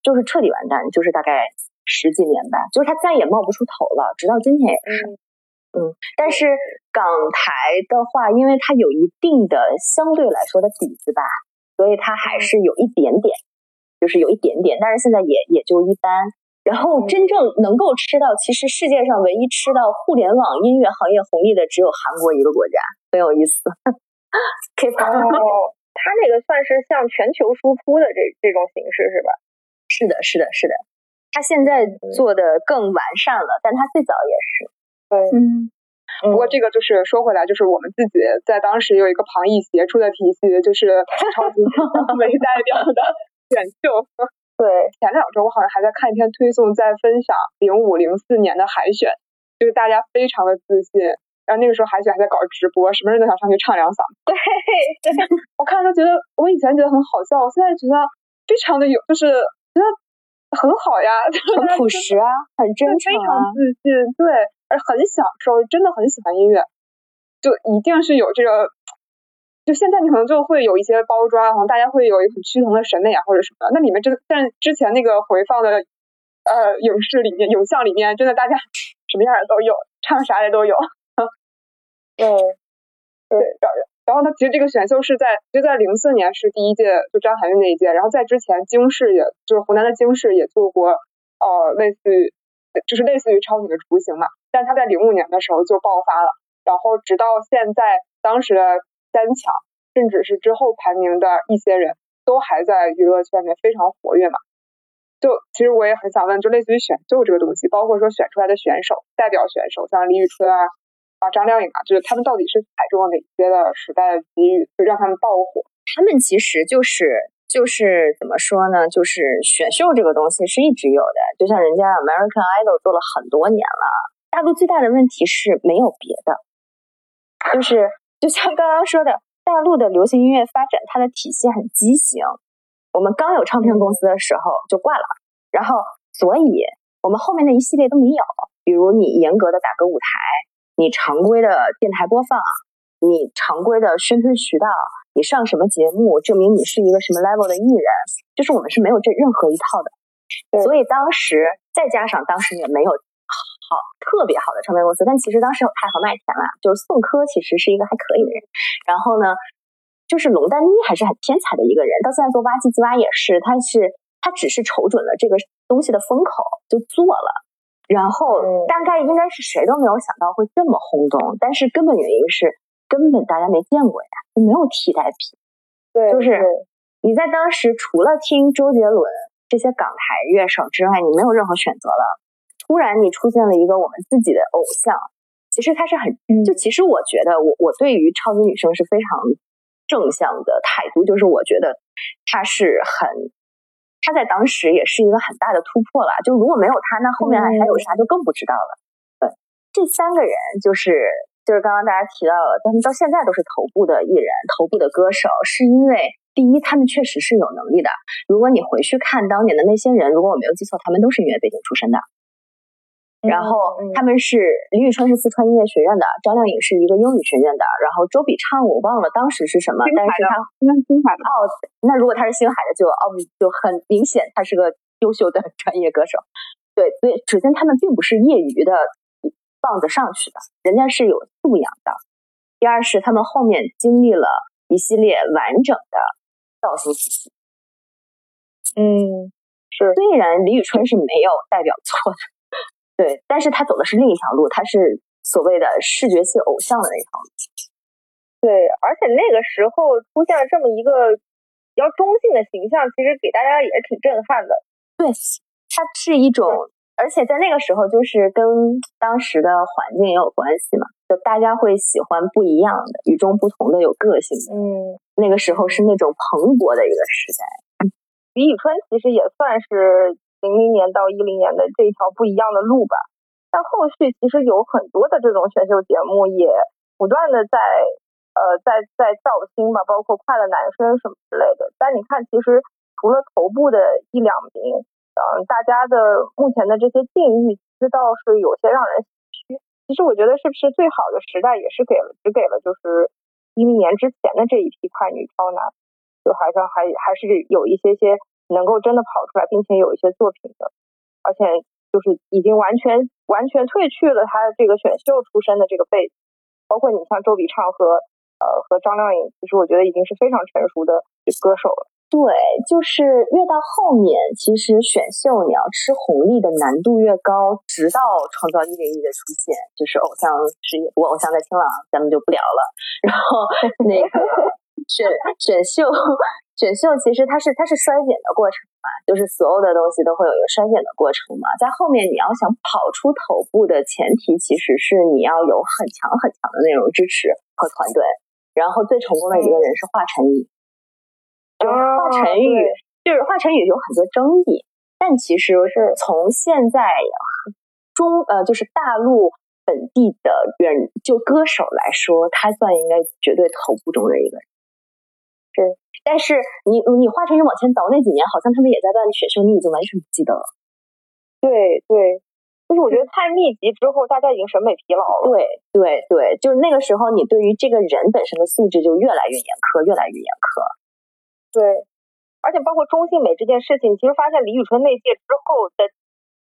就是彻底完蛋，就是大概十几年吧，就是他再也冒不出头了，直到今天也是。嗯，但是港台的话，因为它有一定的相对来说的底子吧。所以它还是有一点点，就是有一点点，但是现在也也就一般。然后真正能够吃到，其实世界上唯一吃到互联网音乐行业红利的只有韩国一个国家，很有意思。K-pop，它那个算是向全球输出的这这种形式是吧？是的，是的，是的。他现在做的更完善了，但他最早也是。对，嗯。不过这个就是说回来，就是我们自己在当时有一个旁逸协出的体系，就是超级 为代表的选秀。对，前两周我好像还在看一篇推送，在分享零五零四年的海选，就是大家非常的自信，然后那个时候海选还在搞直播，什么人都想上去唱两嗓。对，我看着觉得，我以前觉得很好笑，我现在觉得非常的有，就是觉得很好呀，很朴实啊，很真诚啊，非常自信，对。而很享受，真的很喜欢音乐，就一定是有这个。就现在你可能就会有一些包装，可能大家会有一很趋同的审美啊，或者什么的。那你们这个，但之前那个回放的呃影视里面、影像里面，真的大家什么样的都有，唱啥的都有。嗯，对。然后呢，其实这个选秀是在就在零四年是第一届，就张含韵那一届。然后在之前，京视也就是湖南的京视也做过呃类似于就是类似于超女的雏形嘛。但他在零五年的时候就爆发了，然后直到现在，当时的三强，甚至是之后排名的一些人都还在娱乐圈里面非常活跃嘛。就其实我也很想问，就类似于选秀这个东西，包括说选出来的选手、代表选手，像李宇春啊、啊张靓颖啊，就是他们到底是踩中了哪些的时代的机遇，就让他们爆火？他们其实就是就是怎么说呢？就是选秀这个东西是一直有的，就像人家 American Idol 做了很多年了。大陆最大的问题是没有别的，就是就像刚刚说的，大陆的流行音乐发展它的体系很畸形。我们刚有唱片公司的时候就挂了，然后所以我们后面的一系列都没有。比如你严格的打歌舞台，你常规的电台播放，你常规的宣推渠道，你上什么节目证明你是一个什么 level 的艺人，就是我们是没有这任何一套的。所以当时再加上当时也没有。好，特别好的唱片公司，但其实当时有太和麦田了，就是宋柯其实是一个还可以的人。然后呢，就是龙丹妮还是很天才的一个人，到现在做挖机机挖也是，他是他只是瞅准了这个东西的风口就做了。然后大概应该是谁都没有想到会这么轰动，但是根本原因是根本大家没见过呀，就没有替代品。对，就是你在当时除了听周杰伦这些港台乐手之外，你没有任何选择了。突然，你出现了一个我们自己的偶像，其实他是很就其实我觉得我我对于超级女生是非常正向的态度，就是我觉得他是很他在当时也是一个很大的突破了。就如果没有他，那后面还还有啥就更不知道了。对，这三个人就是就是刚刚大家提到了，他们到现在都是头部的艺人、头部的歌手，是因为第一他们确实是有能力的。如果你回去看当年的那些人，如果我没有记错，他们都是音乐背景出身的。然后他们是李宇春是四川音乐学院的，张靓颖是一个英语学院的，然后周笔畅我忘了当时是什么，但是他应该是星海的哦。那如果他是星海的，就哦就很明显他是个优秀的 专业歌手。对，所以首先他们并不是业余的棒子上去的，人家是有素养的。第二是他们后面经历了一系列完整的倒数体系。嗯，是。虽然李宇春是没有代表作的。对，但是他走的是另一条路，他是所谓的视觉系偶像的那条路。对，而且那个时候出现了这么一个比较中性的形象，其实给大家也挺震撼的。对，它是一种，而且在那个时候，就是跟当时的环境也有关系嘛。就大家会喜欢不一样的、与众不同的、有个性的。嗯，那个时候是那种蓬勃的一个时代。李宇春其实也算是零零年到一零年的这一条不一样的路吧。但后续其实有很多的这种选秀节目也不断的在呃在在造星吧，包括快乐男生什么之类的。但你看，其实除了头部的一两名，嗯，大家的目前的这些境遇，其实倒是有些让人唏嘘。其实我觉得，是不是最好的时代也是给了只给了就是一零年之前的这一批快女超男，就好像还还是有一些些能够真的跑出来，并且有一些作品的，而且就是已经完全完全褪去了他的这个选秀出身的这个背，包括你像周笔畅和呃和张靓颖，其实我觉得已经是非常成熟的歌手了。对，就是越到后面，其实选秀你要吃红利的难度越高，直到创造一零一的出现，就是偶像事业。我偶像在听了，咱们就不聊了。然后那个选选秀，选秀其实它是它是衰减的过程嘛，就是所有的东西都会有一个衰减的过程嘛。在后面你要想跑出头部的前提，其实是你要有很强很强的内容支持和团队。然后最成功的一个人是华晨宇。就华晨宇，就是华晨宇有很多争议，但其实是从现在中呃，就是大陆本地的人就歌手来说，他算应该绝对头部中的一个人。对，但是你你华晨宇往前倒那几年，好像他们也在办选秀，你已经完全不记得了。对对，就是我觉得太密集之后，大家已经审美疲劳了。对对对，就是那个时候，你对于这个人本身的素质就越来越严苛，越来越严苛。对，而且包括中性美这件事情，其实发现李宇春那届之后的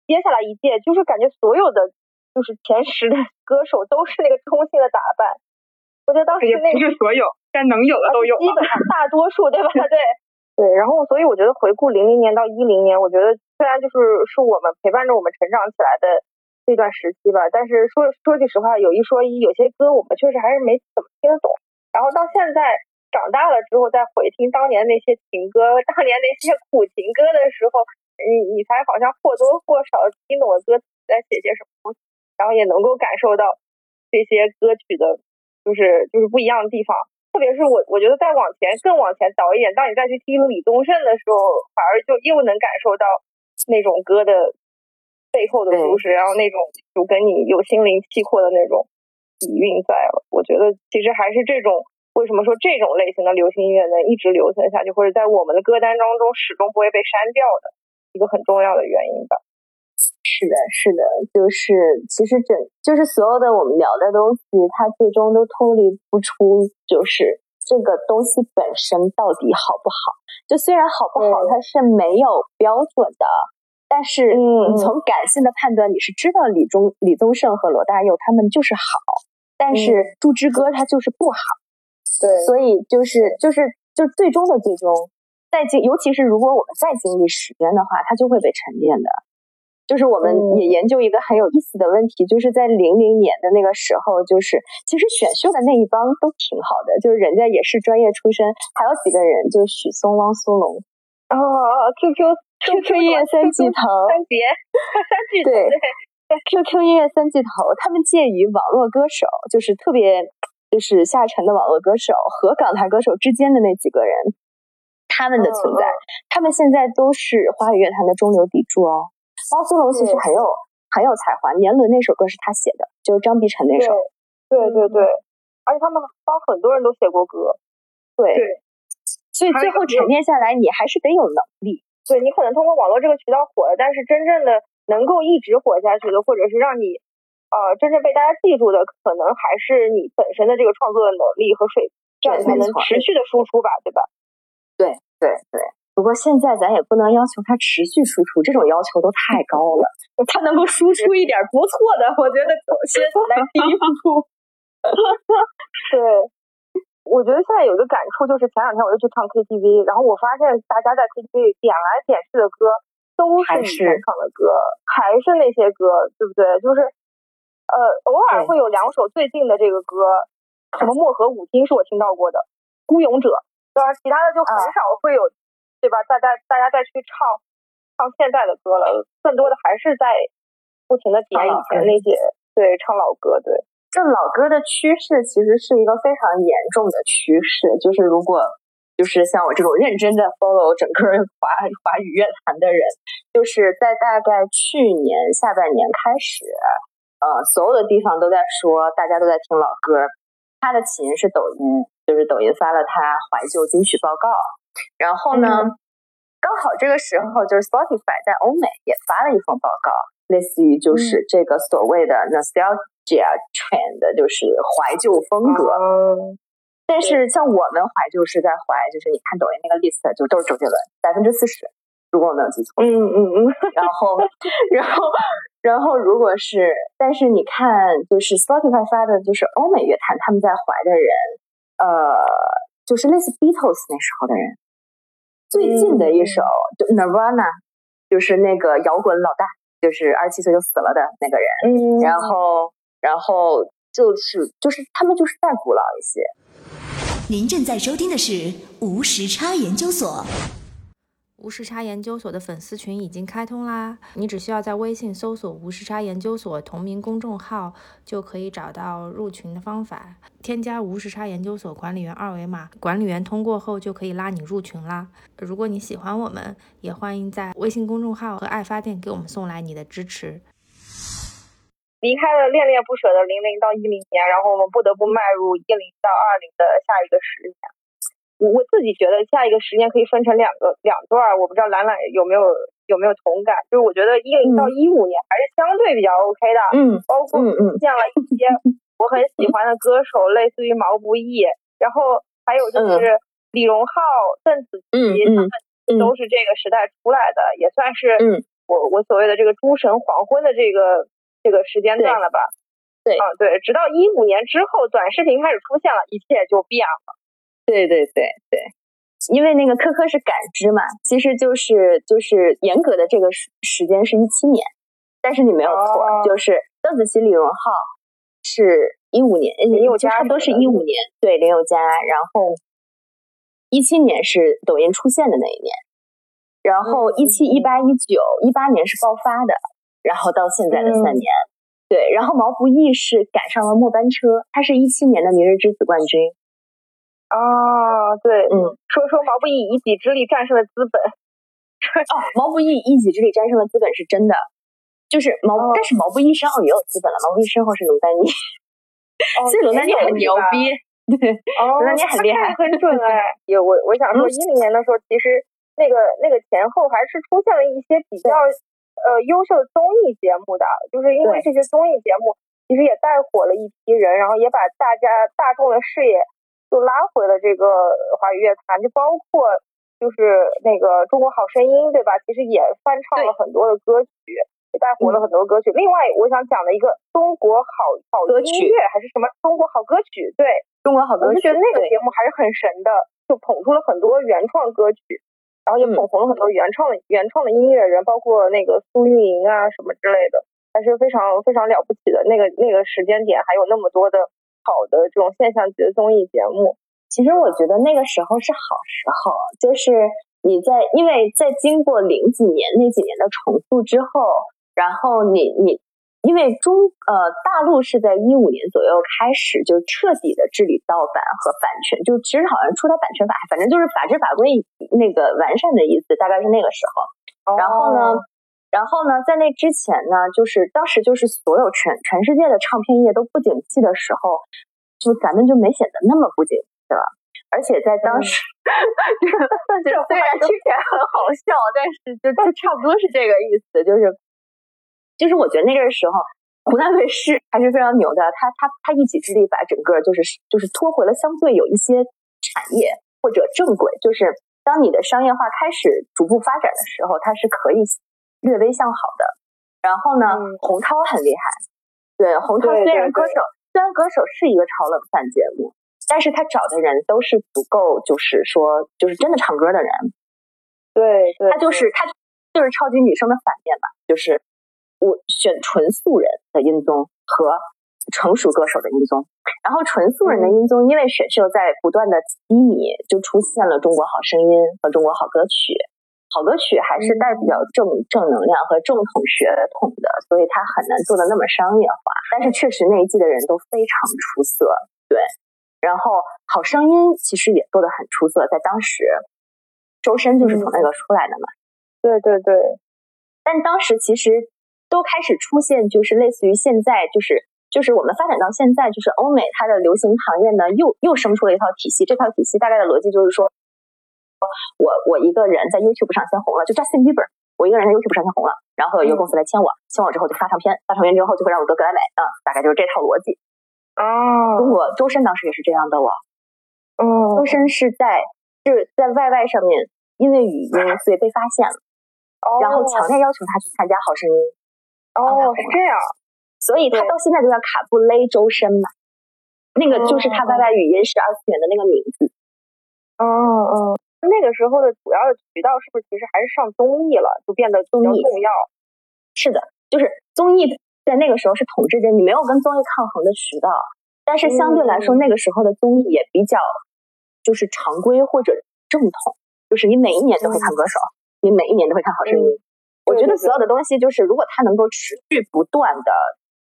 接下来一届，就是感觉所有的就是前十的歌手都是那个中性的打扮。我觉得当时那不是所有，但能有的都有，基本上 大多数，对吧？对 对。然后，所以我觉得回顾零零年到一零年，我觉得虽然就是是我们陪伴着我们成长起来的这段时期吧，但是说说句实话，有一说一，有些歌我们确实还是没怎么听得懂。然后到现在。长大了之后再回听当年那些情歌，当年那些苦情歌的时候，你你才好像或多或少听懂了歌词在写些什么东西，然后也能够感受到这些歌曲的，就是就是不一样的地方。特别是我我觉得再往前更往前倒一点，当你再去听李宗盛的时候，反而就又能感受到那种歌的背后的故事，然后那种就跟你有心灵契阔的那种底蕴在了。我觉得其实还是这种。为什么说这种类型的流行音乐能一直留存下去，或者在我们的歌单当中始终不会被删掉的一个很重要的原因吧？是的，是的，就是其实整就是所有的我们聊的东西，它最终都脱离不出就是这个东西本身到底好不好。就虽然好不好，它是没有标准的，但是你从感性的判断，你是知道李宗李宗盛和罗大佑他们就是好，但是《祝之歌》他就是不好。对，所以就是就是就最终的最终，再经尤其是如果我们再经历时间的话，它就会被沉淀的。就是我们也研究一个很有意思的问题，就是在零零年的那个时候，就是其实选秀的那一帮都挺好的，就是人家也是专业出身，还有几个人，就是许嵩、汪苏泷，哦，Q Q Q Q 音乐三巨头，三杰，三 巨头，对，Q Q 音乐三巨头，他们介于网络歌手，就是特别。就是下沉的网络歌手和港台歌手之间的那几个人，他们的存在，他们现在都是华语乐坛的中流砥柱哦。汪苏泷其实很有很有才华，《年轮》那首歌是他写的，就是张碧晨那首。对对对，而且他们帮很多人都写过歌。对。所以最后沉淀下来，你还是得有能力。对你可能通过网络这个渠道火了，但是真正的能够一直火下去的，或者是让你。呃，真正被大家记住的，可能还是你本身的这个创作的能力和水平，这样才能持续的输出吧，对吧？对对对。不过现在咱也不能要求他持续输出，这种要求都太高了。他能够输出一点不错的，我觉得先来第一步。对，我觉得现在有一个感触，就是前两天我又去唱 KTV，然后我发现大家在 KTV 点来点去的歌都是以前唱的歌，还是那些歌，对不对？就是。呃，偶尔会有两首最近的这个歌，什么《漠河舞厅》是我听到过的，《孤勇者》，对吧？其他的就很少会有，对吧？大家大家再去唱唱现在的歌了，更多的还是在不停的点以前那些，对，唱老歌，对。这老歌的趋势其实是一个非常严重的趋势，就是如果就是像我这种认真的 follow 整个华华语乐坛的人，就是在大概去年下半年开始，呃，所有的地方都在说，大家都在听老歌。他的起因是抖音，就是抖音发了他怀旧金曲报告，然后呢，刚好这个时候就是 Spotify 在欧美也发了一份报告，类似于就是这个所谓的 nostalgia trend，就是怀旧风格。但是像我们怀旧是在怀，就是你看抖音那个 list 就都是周杰伦，百分之四十，如果我没有记错。嗯嗯嗯。然后，然后。然后，如果是，但是你看，就是 Spotify 发的，就是欧美乐坛他们在怀的人，呃，就是类似 Beatles 那时候的人。最近的一首就 Nirvana，就是那个摇滚老大，就是二十七岁就死了的那个人。嗯。然后，然后就是就是他们就是再古老一些。您正在收听的是无时差研究所。无时差研究所的粉丝群已经开通啦！你只需要在微信搜索“无时差研究所”同名公众号，就可以找到入群的方法。添加无时差研究所管理员二维码，管理员通过后就可以拉你入群啦。如果你喜欢我们，也欢迎在微信公众号和爱发电给我们送来你的支持。离开了恋恋不舍的零零到一零年，然后我们不得不迈入一零到二零的下一个十年。我我自己觉得下一个十年可以分成两个两段，我不知道兰兰有没有有没有同感？就是我觉得一零到一五年还是相对比较 OK 的，嗯，包括出现了一些 我很喜欢的歌手，类似于毛不易，然后还有就是李荣浩、邓紫棋，他们都是这个时代出来的，也算是我我所谓的这个诸神黄昏的这个这个时间段了吧？对，啊对，直到一五年之后，短视频开始出现了，一切就变了。对对对对，因为那个科科是感知嘛，其实就是就是严格的这个时时间是一七年，但是你没有错，就是邓紫棋、李荣浩是一五年，林宥嘉都是一五年，对林宥嘉，然后一七年是抖音出现的那一年，然后一七、一八、一九、一八年是爆发的，然后到现在的三年，对，然后毛不易是赶上了末班车，他是一七年的《明日之子》冠军。啊，对，嗯，说说毛不易一己之力战胜了资本。哦，毛不易一己之力战胜了资本是真的，就是毛，但是毛不易身后也有资本了。毛不易身后是龙丹妮，所以龙丹妮很牛逼，对，龙丹妮很厉害，很准 哎。也我我想说，一零年的时候，其实那个那个前后还是出现了一些比较呃优秀的综艺节目的，就是因为这些综艺节目其实也带火了一批人，然后也把大家大众的视野。就拉回了这个华语乐坛，就包括就是那个《中国好声音》，对吧？其实也翻唱了很多的歌曲，也带火了很多歌曲。另外，我想讲的一个《中国好好音乐》还是什么《中国好歌曲》？对，《中国好歌曲》，我就觉得那个节目还是很神的，就捧出了很多原创歌曲，然后也捧红了很多原创的原创的音乐人，包括那个苏运莹啊什么之类的，还是非常非常了不起的。那个那个时间点还有那么多的。好的这种现象级的综艺节目，其实我觉得那个时候是好时候，就是你在因为在经过零几年那几年的重塑之后，然后你你因为中呃大陆是在一五年左右开始就彻底的治理盗版和版权，就其实好像出台版权法，反正就是法制法规那个完善的意思，大概是那个时候。然后呢？然后呢，在那之前呢，就是当时就是所有全全世界的唱片业都不景气的时候，就咱们就没显得那么不景气了。而且在当时，这 虽然听起来很好笑，但是就就差不多是这个意思。就是，就是我觉得那个时候，湖南卫视还是非常牛的。他他他一己之力把整个就是就是拖回了相对有一些产业或者正轨。就是当你的商业化开始逐步发展的时候，它是可以。略微向好的，然后呢，洪涛很厉害。对，洪涛虽然歌手，虽然歌手是一个炒冷饭节目，但是他找的人都是足够，就是说，就是真的唱歌的人。对，他就是他就是超级女生的反面吧，就是我选纯素人的音综和成熟歌手的音综，然后纯素人的音综，因为选秀在不断的低迷，就出现了《中国好声音》和《中国好歌曲》。好歌曲还是带比较正正能量和正统血统的，所以它很难做的那么商业化。但是确实那一季的人都非常出色，对。然后《好声音》其实也做的很出色，在当时，周深就是从那个出来的嘛。对对对。但当时其实都开始出现，就是类似于现在，就是就是我们发展到现在，就是欧美它的流行行业呢，又又生出了一套体系。这套体系大概的逻辑就是说，我我一个人在 YouTube 上先红了，就 Justin Bieber，我一个人在 YouTube 上先红了，然后有一个公司来签我，签我之后就发唱片，发唱片之后就会让我哥格莱美，啊，大概就是这套逻辑。哦，中国周深当时也是这样的我。嗯，周深是在是在 YY 上面，因为语音所以被发现了，哦然后强烈要求他去参加好声音。哦，是这样，所以他到现在就叫卡布勒周深嘛，那个就是他 YY 语音是二次元的那个名字。嗯嗯，那个时候的主要的渠道是不是其实还是上综艺了，就变得综艺重要？是的，就是综艺。在那个时候是统治阶你没有跟综艺抗衡的渠道，但是相对来说，那个时候的综艺也比较就是常规或者正统，就是你每一年都会看歌手，你每一年都会看好声音。我觉得所有的东西，就是如果它能够持续不断的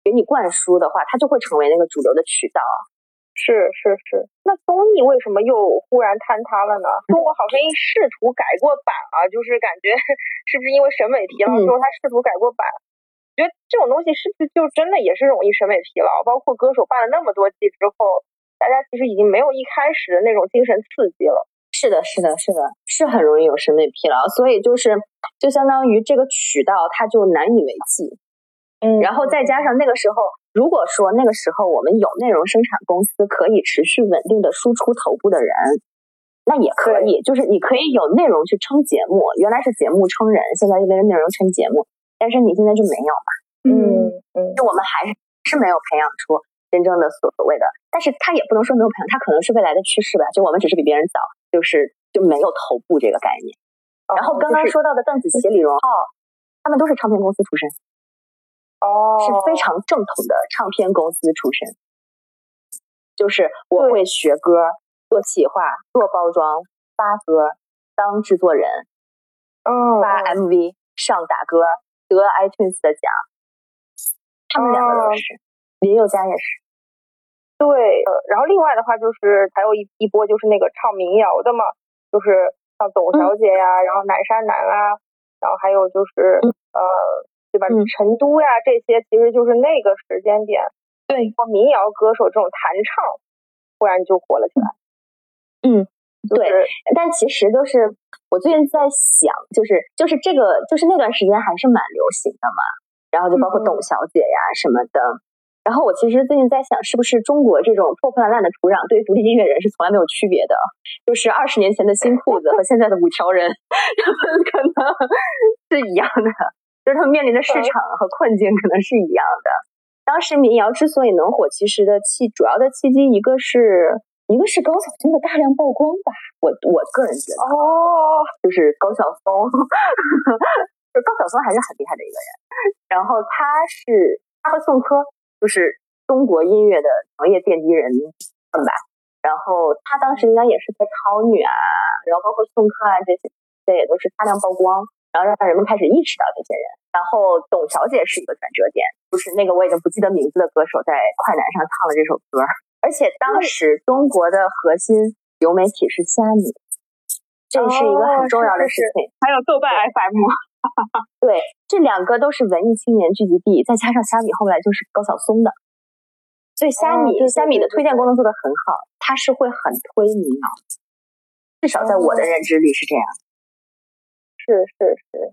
给你灌输的话，它就会成为那个主流的渠道。是是是，那综艺为什么又忽然坍塌了呢？中国好声音试图改过版啊，就是感觉 是不是因为审美疲劳之后，他试图改过版？觉得这种东西是不是就真的也是容易审美疲劳？包括歌手办了那么多季之后，大家其实已经没有一开始的那种精神刺激了。是的，是的，是的，是很容易有审美疲劳。所以就是，就相当于这个渠道它就难以为继。嗯，然后再加上那个时候，如果说那个时候我们有内容生产公司可以持续稳定的输出头部的人，那也可以，就是你可以有内容去撑节目。原来是节目撑人，现在就变成内容撑节目。但是你现在就没有嘛？嗯嗯，就我们还是是没有培养出真正的所谓的，但是他也不能说没有培养，他可能是未来的趋势吧。就我们只是比别人早，就是就没有头部这个概念。然后刚刚说到的邓紫棋、李荣浩，他们都是唱片公司出身，哦，是非常正统的唱片公司出身。就是我会学歌、做企划、做包装、发歌、当制作人，嗯，发 MV、上打歌。得 iTunes 的奖，他们两个都是，林宥嘉也是。对，呃，然后另外的话就是还有一一波就是那个唱民谣的嘛，就是像董小姐呀，然后南山南啊，然后还有就是呃，对吧？成都呀这些，其实就是那个时间点，对，民谣歌手这种弹唱，忽然就火了起来。嗯。对，但其实都是我最近在想，就是就是这个就是那段时间还是蛮流行的嘛，然后就包括董小姐呀什么的，然后我其实最近在想，是不是中国这种破破烂烂的土壤对独立音乐人是从来没有区别的，就是二十年前的新裤子和现在的五条人，他们可能是一样的，就是他们面临的市场和困境可能是一样的。当时民谣之所以能火，其实的契主要的契机一个是。一个是高晓松的大量曝光吧，我我个人觉得哦，就是高晓松，就高晓松还是很厉害的一个人。然后他是他和宋柯就是中国音乐的行业奠基人吧。然后他当时应该也是在超女啊，然后包括宋柯啊这些，这也都是大量曝光，然后让人们开始意识到这些人。然后董小姐是一个转折点，就是那个我已经不记得名字的歌手在快男上唱了这首歌。而且当时中国的核心流媒体是虾米，这是一个很重要的事情。还有豆瓣 FM，对，这两个都是文艺青年聚集地，再加上虾米后来就是高晓松的，所以虾米虾米的推荐功能做得很好，它是会很推民谣，至少在我的认知里是这样。是是是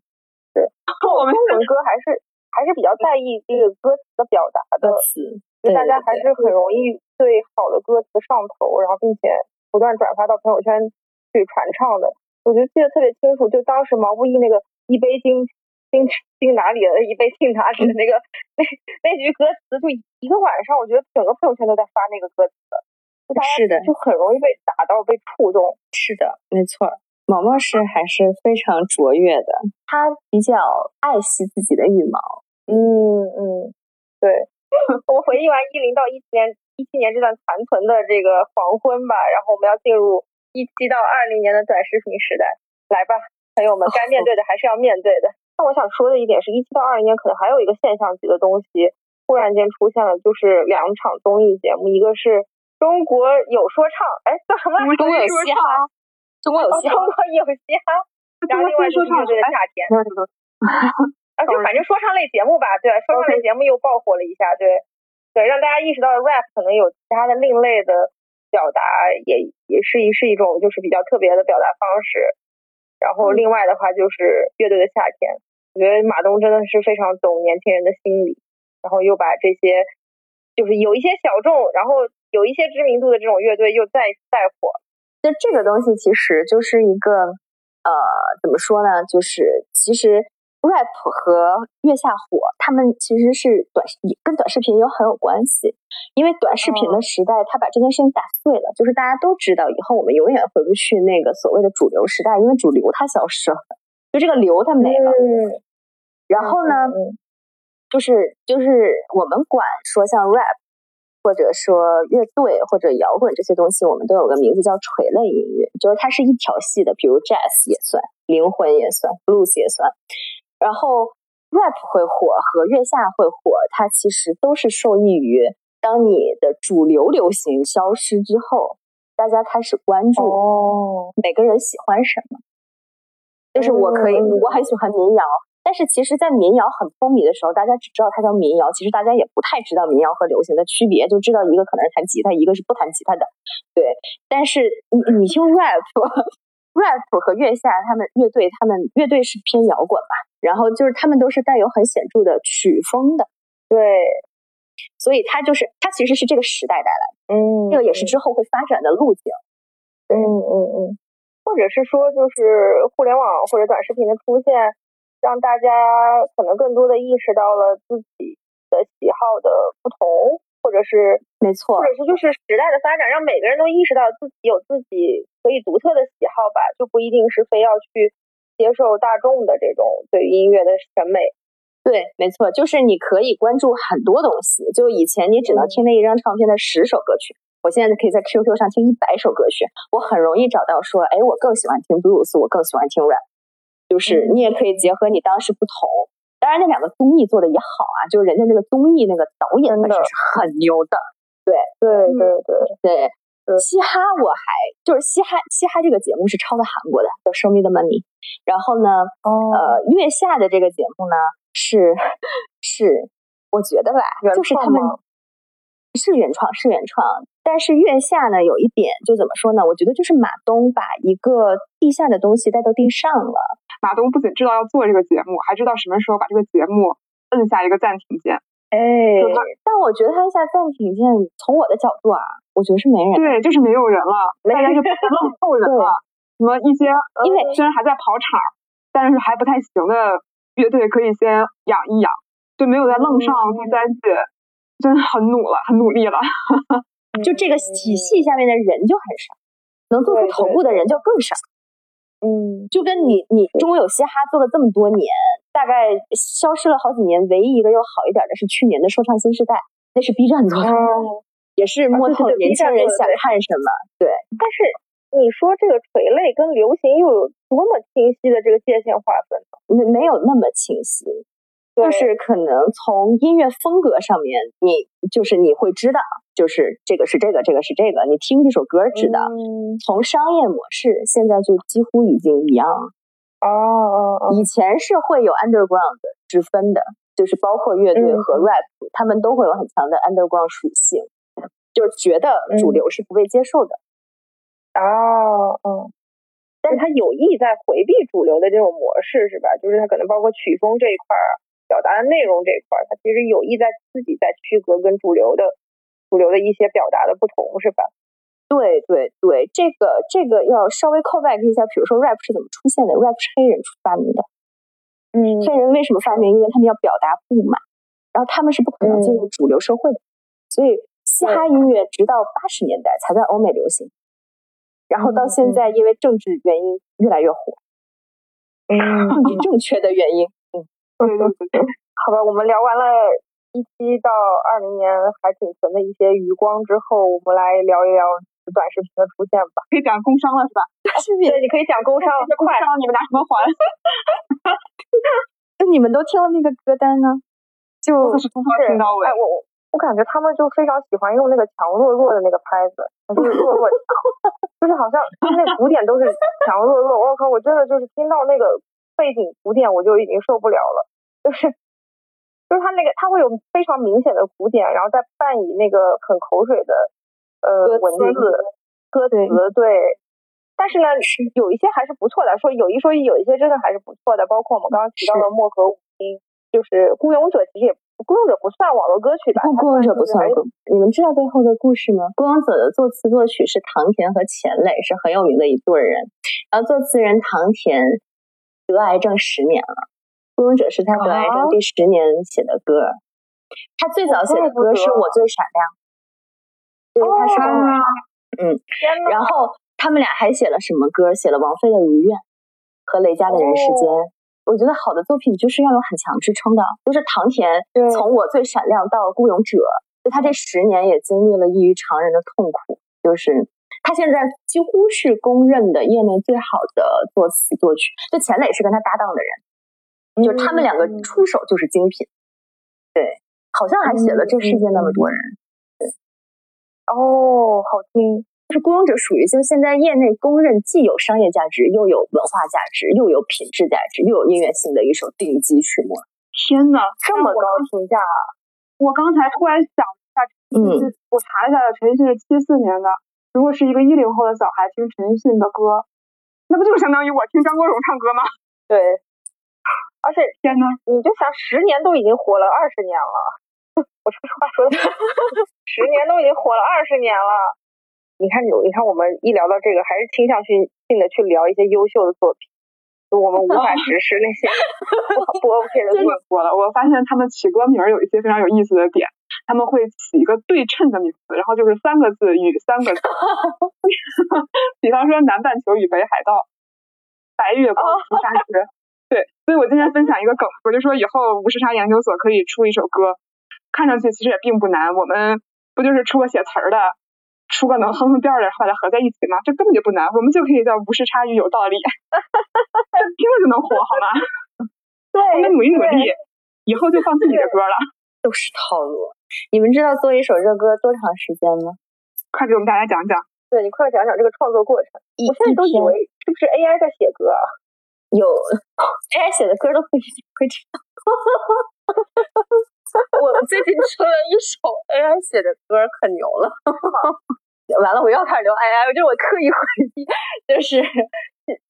是，我们中文歌还是还是比较在意这个歌词的表达的词。就大家还是很容易对好的歌词上头，然后并且不断转发到朋友圈去传唱的。我就记得特别清楚，就当时毛不易那个“一杯敬敬敬哪里的，一杯敬哪里”的那个 那那句歌词，就一个晚上，我觉得整个朋友圈都在发那个歌词，是的，就很容易被打到、被触动。是的，没错，毛毛是还是非常卓越的，他比较爱惜自己的羽毛。嗯嗯，对。我回忆完一零到一七年，一七年这段残存的这个黄昏吧，然后我们要进入一七到二零年的短视频时代，来吧，朋友们，该面对的还是要面对的。那我想说的一点是，一七到二零年可能还有一个现象级的东西突然间出现了，就是两场综艺节目，一个是中国有说唱，哎，叫什么？中国有嘻哈，中国有嘻哈，中国有嘻哈，然后另外就是乐队的夏天，啊，就反正说唱类节目吧，对，说唱类节目又爆火了一下，对，对，让大家意识到 rap 可能有其他的另类的表达，也也是一是一种就是比较特别的表达方式。然后另外的话就是乐队的夏天。我觉得马东真的是非常懂年轻人的心理，然后又把这些就是有一些小众，然后有一些知名度的这种乐队又再再火。就这个东西其实就是一个呃，怎么说呢？就是其实 rap 和月下火，他们其实是短跟短视频有很有关系，因为短视频的时代，他把这件事情打碎了，就是大家都知道以后我们永远回不去那个所谓的主流时代，因为主流它消失了，就这个流它没了。然后呢，就是就是我们管说像 rap，或者说乐队或者摇滚这些东西，我们都有个名字叫垂类音乐，就是它是一条系的，比如 jazz 也算，灵魂也算，blues 也算。然后 rap 会火和月下会火，它其实都是受益于当你的主流流行消失之后，大家开始关注哦，每个人喜欢什么。就是我可以，我很喜欢民谣。但是其实，在民谣很风靡的时候，大家只知道它叫民谣，其实大家也不太知道民谣和流行的区别，就知道一个可能是弹吉他，一个是不弹吉他的。对，但是你你听 rap，rap 和月下他们乐队，他们乐队是偏摇滚吧，然后就是他们都是带有很显著的曲风的。对，所以它就是它其实是这个时代带来的，嗯，这个也是之后会发展的路径。嗯嗯嗯，或者是说，就是互联网或者短视频的出现。让大家可能更多的意识到了自己的喜好的不同，或者是没错，或者是就是时代的发展，让每个人都意识到自己有自己可以独特的喜好吧，就不一定是非要去接受大众的这种对于音乐的审美。对，没错，就是你可以关注很多东西。就以前你只能听那一张唱片的十首歌曲，我现在可以在 QQ 上听一百首歌曲，我很容易找到说，哎，我更喜欢听 blues，我更喜欢听 rap。就是你也可以结合你当时不同，当然那两个综艺做的也好啊，就是人家那个综艺那个导演本身是很牛的，对对对对对。嘻哈我还就是嘻哈嘻哈这个节目是抄的韩国的，叫《Show Me the Money》，然后呢，呃，月下的这个节目呢是是我觉得吧，就是他们是原创是原创。但是月下呢，有一点就怎么说呢？我觉得就是马东把一个地下的东西带到地上了。马东不仅知道要做这个节目，还知道什么时候把这个节目摁下一个暂停键。哎，但我觉得他按下暂停键，从我的角度啊，我觉得是没人。对，就是没有人了，大家就不愣凑人了。什么一些因为虽然还在跑场，但是还不太行的乐队可以先养一养，就没有再愣上第三季，真的很努了，很努力了。就这个体系下面的人就很少，能做出头部的人就更少。嗯，就跟你你中国有嘻哈做了这么多年，大概消失了好几年，唯一一个又好一点的是去年的说唱新时代，那是 B 站做的，也是摸透年轻人想看什么。对，但是你说这个垂泪跟流行又有多么清晰的这个界限划分呢？没没有那么清晰。就是可能从音乐风格上面，你就是你会知道，就是这个是这个，这个是这个，你听这首歌知道。从商业模式，现在就几乎已经一样。哦哦哦。以前是会有 underground 之分的，就是包括乐队和 rap，他们都会有很强的 underground 属性，就是觉得主流是不被接受的。哦，嗯。但是他有意在回避主流的这种模式，是吧？就是他可能包括曲风这一块儿。表达的内容这一块，他其实有意在自己在区隔跟主流的主流的一些表达的不同，是吧？对对对，这个这个要稍微 call back 一下，比如说 rap 是怎么出现的？rap 是黑人发明的。嗯，黑人为什么发明？因为他们要表达不满，然后他们是不可能进入主流社会的，所以嘻哈音乐直到八十年代才在欧美流行，然后到现在因为政治原因越来越火。嗯，政治正确的原因。嗯，好吧，我们聊完了一七到二零年还挺存的一些余光之后，我们来聊一聊短视频的出现吧。可以讲工伤了是吧？对，你可以讲工伤，工伤你们拿什么还？那你们都听了那个歌单呢？就是从头听到尾。哎，我我我感觉他们就非常喜欢用那个强弱弱的那个拍子，就是弱弱强，就是好像那古典都是强弱弱。我靠，我真的就是听到那个背景鼓点我就已经受不了了，就是就是他那个他会有非常明显的鼓点，然后再伴以那个很口水的呃文字歌词对。但是呢，有一些还是不错的。说有一说一，有一些真的还是不错的。包括我们刚刚提到的《漠河舞厅》，就是《孤勇者》，其实也《孤勇者》不算网络歌曲吧？《孤勇者》不算。你们知道背后的故事吗？《孤勇者》的作词作曲是唐田和钱磊，是很有名的一对人。然后作词人唐田得癌症十年了，《孤勇者》是他得癌症第十年写的歌。他最早写的歌是我最闪亮，对，他是嗯，然后。他们俩还写了什么歌？写了王菲的《如愿》和雷佳的《人世间》。我觉得好的作品就是要有很强支撑的。就是唐田从我最闪亮到孤勇者，就他这十年也经历了异于常人的痛苦。就是他现在几乎是公认的业内最好的作词作曲。就钱磊是跟他搭档的人，就他们两个出手就是精品。对，好像还写了《这世界那么多人》。对，哦，好听。就是《孤勇者》属于就是现在业内公认既有商业价值，又有文化价值，又有品质价值，又有音乐性的一首顶级曲目。天呐，这么高评价！啊！我刚才突然想一下，嗯，我查了一下，陈奕迅是七四年的。如果是一个一零后的小孩听陈奕迅的歌，那不就相当于我听张国荣唱歌吗？对。而且天呐，你就想十年都已经火了二十年了，我说实话说的，十年都已经火了二十年了。你看，你你看，我们一聊到这个，还是倾向性性的去聊一些优秀的作品，就我们无法直视那些不 OK 的作品。了，我发现他们起歌名有一些非常有意思的点，他们会起一个对称的名字，然后就是三个字与三个字，比方说南半球与北海道，白月光屠杀时。对，所以我今天分享一个梗，我就说以后无时差研究所可以出一首歌，看上去其实也并不难，我们不就是出个写词儿的？出个能哼哼调的，把它合在一起吗？这根本就不难，我们就可以叫无时差与有道理，听了就能火，好吗？对，我们努一努力，以后就放自己的歌了。都是套路。你们知道做一首热歌多长时间吗？快给我们大家讲讲。对你快讲讲这个创作过程。我现在都以为是不是 AI 在写歌？有 AI 写的歌都不一定会这样。我最近出了一首 AI 写的歌，可牛了。完了，我又开始聊 AI，就是我刻意回避，就是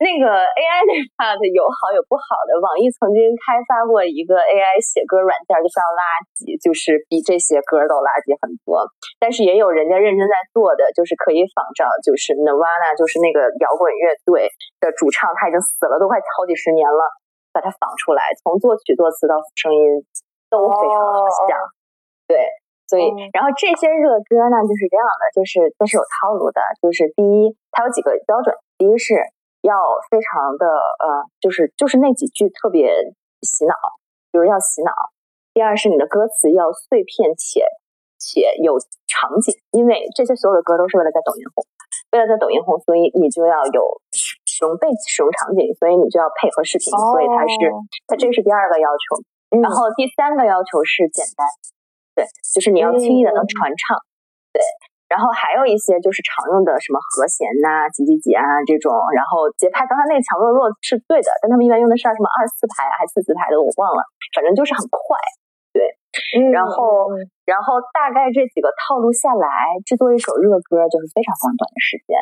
那个 AI 那 part 有好有不好的。网易曾经开发过一个 AI 写歌软件，就叫垃圾，就是比这些歌都垃圾很多。但是也有人家认真在做的，就是可以仿照，就是 Nirvana，就是那个摇滚乐队的主唱，他已经死了，都快好几十年了，把它仿出来，从作曲作词到声音。都非常好像，对，所以然后这些热歌呢就是这样的，就是这是有套路的，就是第一，它有几个标准，第一是要非常的呃，就是就是那几句特别洗脑，就是要洗脑；第二是你的歌词要碎片且且有场景，因为这些所有的歌都是为了在抖音红，为了在抖音红，所以你就要有使用背使用场景，所以你就要配合视频，所以它是它这是第二个要求。然后第三个要求是简单，对，就是你要轻易的能传唱，对。然后还有一些就是常用的什么和弦呐、几几几啊这种，然后节拍，刚才那个强弱弱是对的，但他们一般用的是什么二四拍还是四四拍的，我忘了，反正就是很快，对。然后，然后大概这几个套路下来，制作一首热歌就是非常非常短的时间，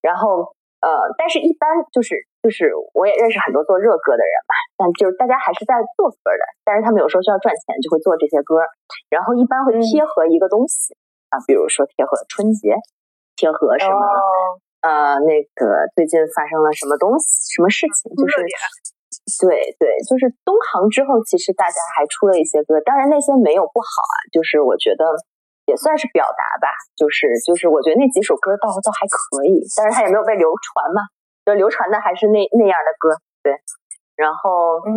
然后。呃，但是一般就是就是我也认识很多做热歌的人吧，但就是大家还是在做歌的，但是他们有时候需要赚钱，就会做这些歌，然后一般会贴合一个东西啊，比如说贴合春节，贴合什么呃那个最近发生了什么东西什么事情，就是对对，就是东航之后，其实大家还出了一些歌，当然那些没有不好啊，就是我觉得。也算是表达吧，就是就是，我觉得那几首歌倒倒还可以，但是它也没有被流传嘛，就流传的还是那那样的歌，对。然后，嗯，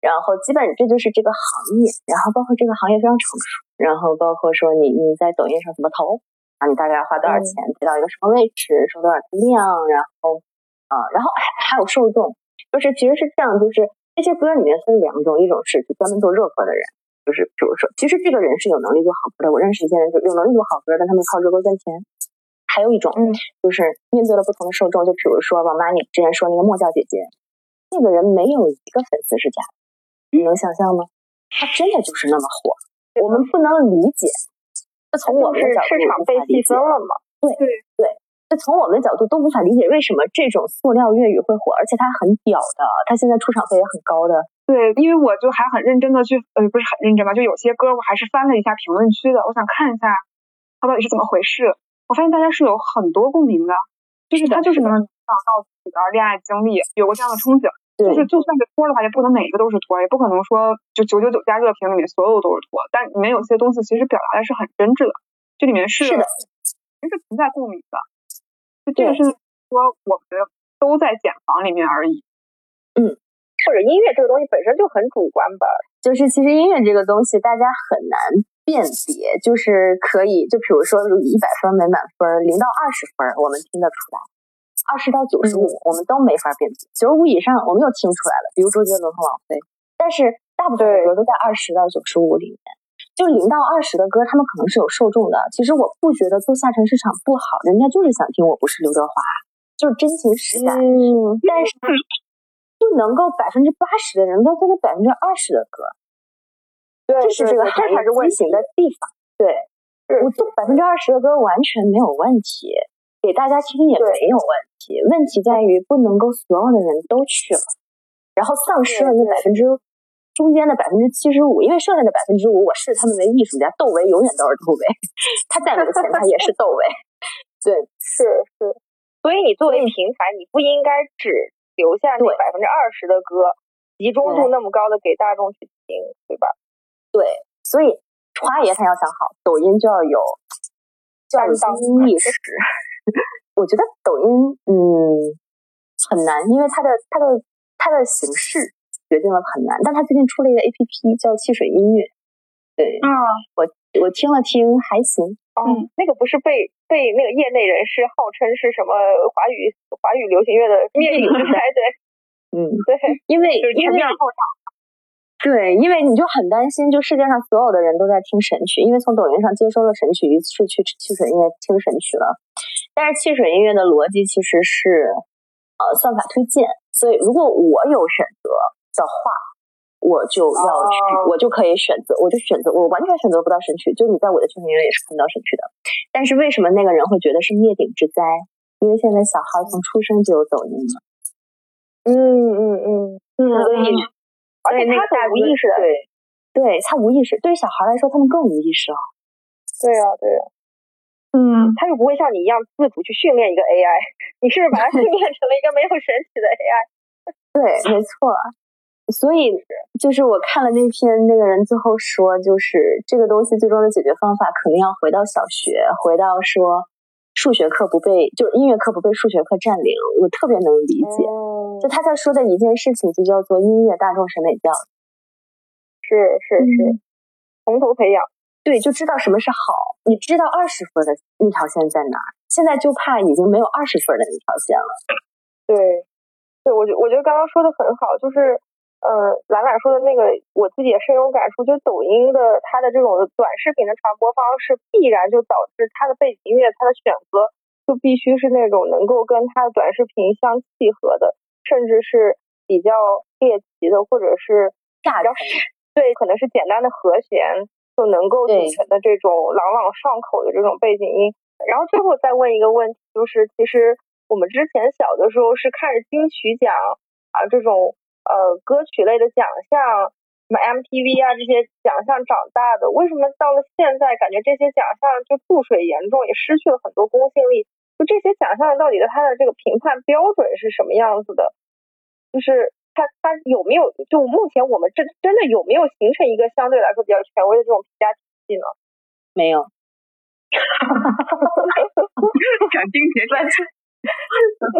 然后基本这就是这个行业，然后包括这个行业非常成熟，然后包括说你你在抖音上怎么投啊，你大概要花多少钱，提到一个什么位置，收多少量，然后啊，然后还还有受众，就是其实是这样，就是这些歌里面分两种，一种是专门做热歌的人，就是比如说，其实这个人是有能力做好歌的，我认识一些人就有能力做好歌，但他们靠热歌赚钱。还有一种，嗯，就是面对了不同的受众，就比如说王妈，你之前说那个莫教姐姐，那个人没有一个粉丝是假的，你能想象吗？他真的就是那么火，我们不能理解。那从我们的角度，市场被细分了嘛？对对对。那从我们的角度都无法理解为什么这种塑料粤语会火，而且它很屌的，它现在出场费也很高的。对，因为我就还很认真的去，呃，不是很认真吧，就有些歌我还是翻了一下评论区的，我想看一下它到底是怎么回事。我发现大家是有很多共鸣的，就是他就是能想到自己的恋爱经历，有过这样的憧憬。就是就算是托的话，也不能每一个都是托，也不可能说就九九九加热评里面所有都是托。但里面有些东西其实表达的是很真挚的，这里面是是的，其实存在共鸣的。就这个是说我们都在茧房里面而已。嗯，或者音乐这个东西本身就很主观吧。就是其实音乐这个东西大家很难。辨别就是可以，就比如说，如一百分没满分，零到二十分我们听得出来，二十到九十五我们都没法辨别，九十五以上我们又听出来了，比如周杰伦和王菲。但是大部分的歌都在二十到九十五里面，就零到二十的歌，他们可能是有受众的。其实我不觉得做下沉市场不好，人家就是想听我不是刘德华，就是真情实感。嗯，但是不能够百分之八十的人都听百分之二十的歌。这是这个行业畸形的地方。对，我做百分之二十的歌完全没有问题，给大家听也没有问题。问题在于不能够所有的人都去了，然后丧失了那百分之中间的百分之七十五。因为剩下的百分之五，我视他们为艺术家。窦唯永远都是窦唯，他再没钱，他也是窦唯。对，是是。所以你作为平台，你不应该只留下那百分之二十的歌，集中度那么高的给大众去听，对吧？对，所以花爷他要想好，抖音就要有教育意识。我觉得抖音嗯很难，因为它的它的它的形式决定了很难。但它最近出了一个 A P P 叫汽水音乐，对，啊，我我听了听还行。嗯，那个不是被被那个业内人士号称是什么华语华语流行乐的灭顶 之灾？对，嗯，对，因为因为后场。对，因为你就很担心，就世界上所有的人都在听神曲，因为从抖音上接收了神曲，于是去汽水音乐听神曲了。但是汽水音乐的逻辑其实是，呃，算法推荐，所以如果我有选择的话，我就要去，我就可以选择，我就选择，我完全选择不到神曲，就你在我的汽水音乐也是看不到神曲的。但是为什么那个人会觉得是灭顶之灾？因为现在小孩从出生就有抖音了。嗯嗯嗯，所以。而且他无意识的，对，对他无意识。对于小孩来说，他们更无意识啊。对啊，对啊。嗯，他又不会像你一样自主去训练一个 AI，你是不是把它训练成了一个没有神奇的 AI？对，没错。所以就是我看了那篇，那个人最后说，就是这个东西最终的解决方法，可能要回到小学，回到说数学课不被，就是音乐课不被数学课占领。我特别能理解。就他在说的一件事情，就叫做音乐大众审美教育。是是是，从头培养。对，就知道什么是好。你知道二十分的那条线在哪儿？现在就怕已经没有二十分的那条线了。对，对我觉我觉得刚刚说的很好，就是呃，兰兰说的那个，我自己也深有感触。就抖音的它的这种短视频的传播方式，必然就导致它的背景音乐、它的选择就必须是那种能够跟它的短视频相契合的。甚至是比较猎奇的，或者是比较对，可能是简单的和弦就能够组成的这种朗朗上口的这种背景音。然后最后再问一个问题，就是其实我们之前小的时候是看着金曲奖啊这种呃歌曲类的奖项，什么 MTV 啊这些奖项长大的，为什么到了现在感觉这些奖项就注水严重，也失去了很多公信力？就这些奖项到底的它的这个评判标准是什么样子的？就是它它有没有？就目前我们真真的有没有形成一个相对来说比较权威的这种评价体系呢？没有。斩钉截铁，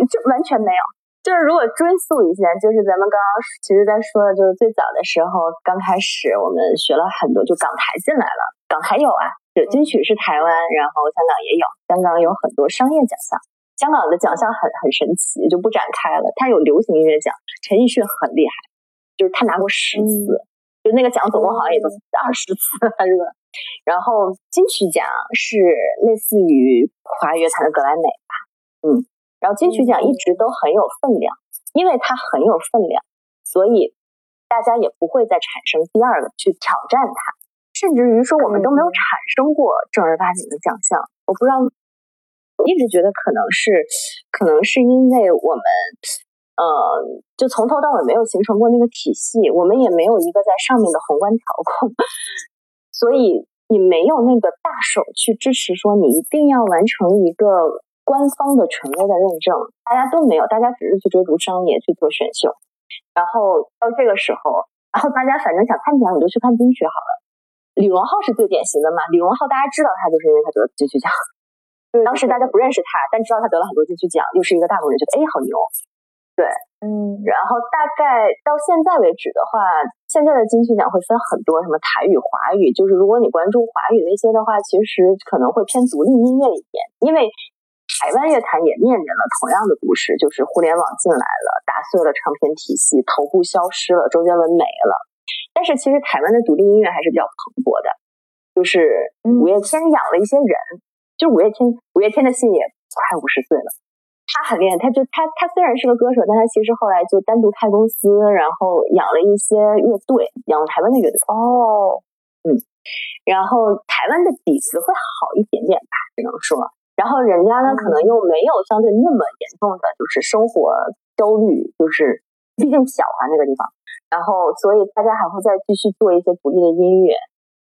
就 完全没有。就是如果追溯一下，就是咱们刚刚其实在说的，就是最早的时候，刚开始我们学了很多，就港台进来了，港台有啊。金曲是台湾，然后香港也有，香港有很多商业奖项，香港的奖项很很神奇，就不展开了。它有流行音乐奖，陈奕迅很厉害，就是他拿过十次，就那个奖总共好像也就二十次，是吧？然后金曲奖是类似于华语乐坛的格莱美吧，嗯，然后金曲奖一直都很有分量，因为它很有分量，所以大家也不会再产生第二个去挑战它，甚至于说我们都没有产生过正儿八经的奖项。我不知道，我一直觉得可能是，可能是因为我们，呃，就从头到尾没有形成过那个体系，我们也没有一个在上面的宏观调控。所以你没有那个大手去支持，说你一定要完成一个官方的权威的认证，大家都没有，大家只是去追逐商业去做选秀，然后到这个时候，然后大家反正想看奖你就去看金曲好了。李荣浩是最典型的嘛，李荣浩大家知道他就是因为他得了金曲奖，当时大家不认识他，但知道他得了很多金曲奖，又是一个大陆人，觉得哎好牛。对，嗯，然后大概到现在为止的话，现在的金曲奖会分很多，什么台语、华语，就是如果你关注华语那些的话，其实可能会偏独立音乐一点，因为台湾乐坛也面临了同样的故事，就是互联网进来了，打碎了唱片体系，头部消失了，周杰伦没了。但是其实台湾的独立音乐还是比较蓬勃的，就是五月天养了一些人，就五月天，五月天的信也快五十岁了。他很厉害，他就他他虽然是个歌手，但他其实后来就单独开公司，然后养了一些乐队，养了台湾的乐队。哦，嗯，然后台湾的底子会好一点点吧，只能说。然后人家呢，可能又没有相对那么严重的，就是生活焦虑，就是毕竟小啊那个地方。然后，所以大家还会再继续做一些独立的音乐，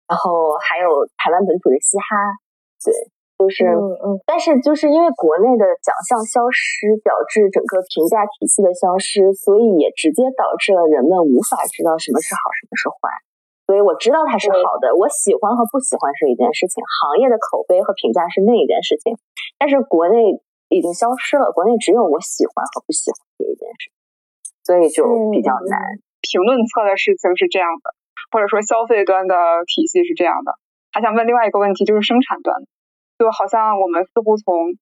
然后还有台湾本土的嘻哈，对。就是，嗯嗯，但是就是因为国内的奖项消失，导致整个评价体系的消失，所以也直接导致了人们无法知道什么是好，什么是坏。所以我知道它是好的，我喜欢和不喜欢是一件事情，行业的口碑和评价是另一件事情。但是国内已经消失了，国内只有我喜欢和不喜欢这一件事，所以就比较难。评论侧的事情是这样的，或者说消费端的体系是这样的。还想问另外一个问题，就是生产端。就好像我们似乎从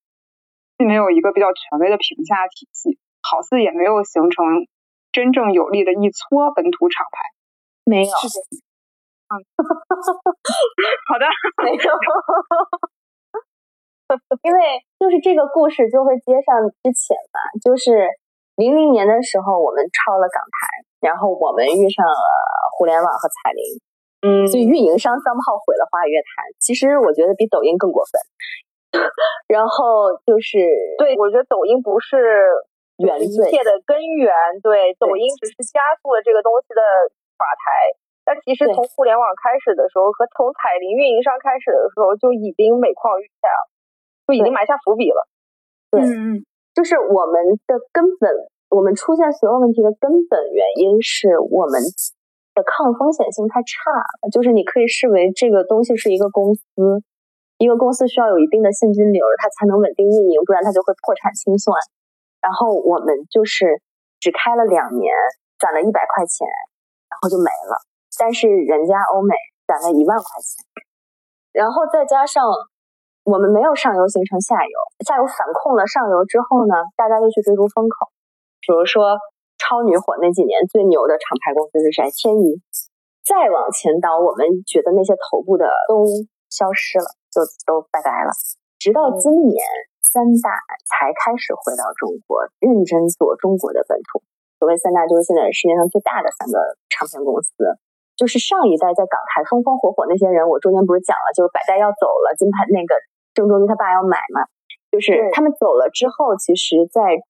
并没有一个比较权威的评价体系，好似也没有形成真正有力的一撮本土厂牌。没有。嗯。好的。没有。因为就是这个故事就会接上之前嘛，就是零零年的时候我们超了港台，然后我们遇上了互联网和彩铃。嗯，所以运营商三炮毁了华语乐坛，其实我觉得比抖音更过分。然后就是，对我觉得抖音不是原一切的根源，对，抖音只是加速了这个东西的垮台。但其实从互联网开始的时候，和从彩铃运营商开始的时候，就已经每况愈下，就已经埋下伏笔了。对，就是我们的根本，我们出现所有问题的根本原因是我们。的抗风险性太差了，就是你可以视为这个东西是一个公司，一个公司需要有一定的现金流，它才能稳定运营，不然它就会破产清算。然后我们就是只开了两年，攒了一百块钱，然后就没了。但是人家欧美攒了一万块钱，然后再加上我们没有上游形成下游，下游反控了上游之后呢，大家就去追逐风口，比如说。超女火那几年最牛的厂牌公司是谁？天娱。再往前倒，我们觉得那些头部的都消失了，就都拜拜了。直到今年，三大才开始回到中国，认真做中国的本土。所谓三大，就是现在世界上最大的三个唱片公司。就是上一代在港台风风火火那些人，我中间不是讲了，就是百代要走了，金牌那个郑中基他爸要买嘛，就是他们走了之后，其实，在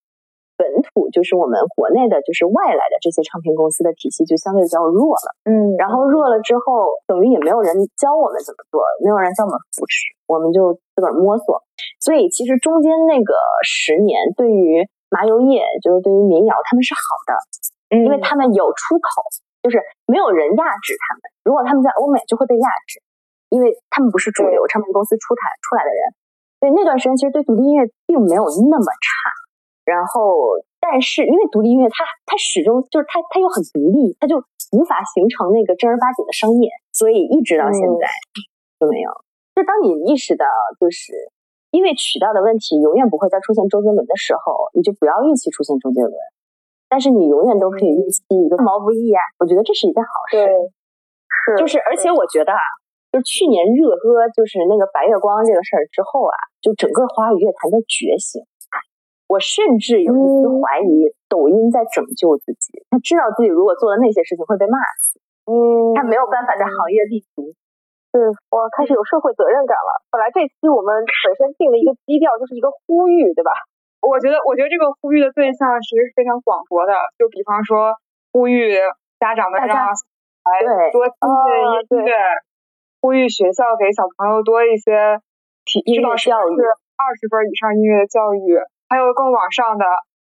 本土就是我们国内的，就是外来的这些唱片公司的体系就相对比较弱了，嗯，然后弱了之后，等于也没有人教我们怎么做，没有人教我们扶持，我们就自个儿摸索。所以其实中间那个十年，对于麻油业，就是对于民谣，他们是好的，因为他们有出口，就是没有人压制他们。如果他们在欧美，就会被压制，因为他们不是主流唱片公司出台出来的人。所以那段时间，其实对独立音乐并没有那么差。然后，但是因为独立音乐，它它始终就是它它又很独立，它就无法形成那个正儿八经的商业，所以一直到现在都没有。就当你意识到，就是因为渠道的问题永远不会再出现周杰伦的时候，你就不要预期出现周杰伦。但是你永远都可以预期一个毛不易啊，我觉得这是一件好事。对，是，就是而且我觉得啊，就是去年热歌就是那个白月光这个事儿之后啊，就整个华语乐坛的觉醒。我甚至有一丝怀疑，抖音在拯救自己。他知道自己如果做了那些事情会被骂死，嗯，他没有办法在行业立足。对，我开始有社会责任感了。本来这期我们本身定了一个基调，就是一个呼吁，对吧？我觉得，我觉得这个呼吁的对象其实是非常广博的。就比方说，呼吁家长们让来多听音乐，呼吁学校给小朋友多一些体音乐教育，二十分以上音乐教育。还有更往上的，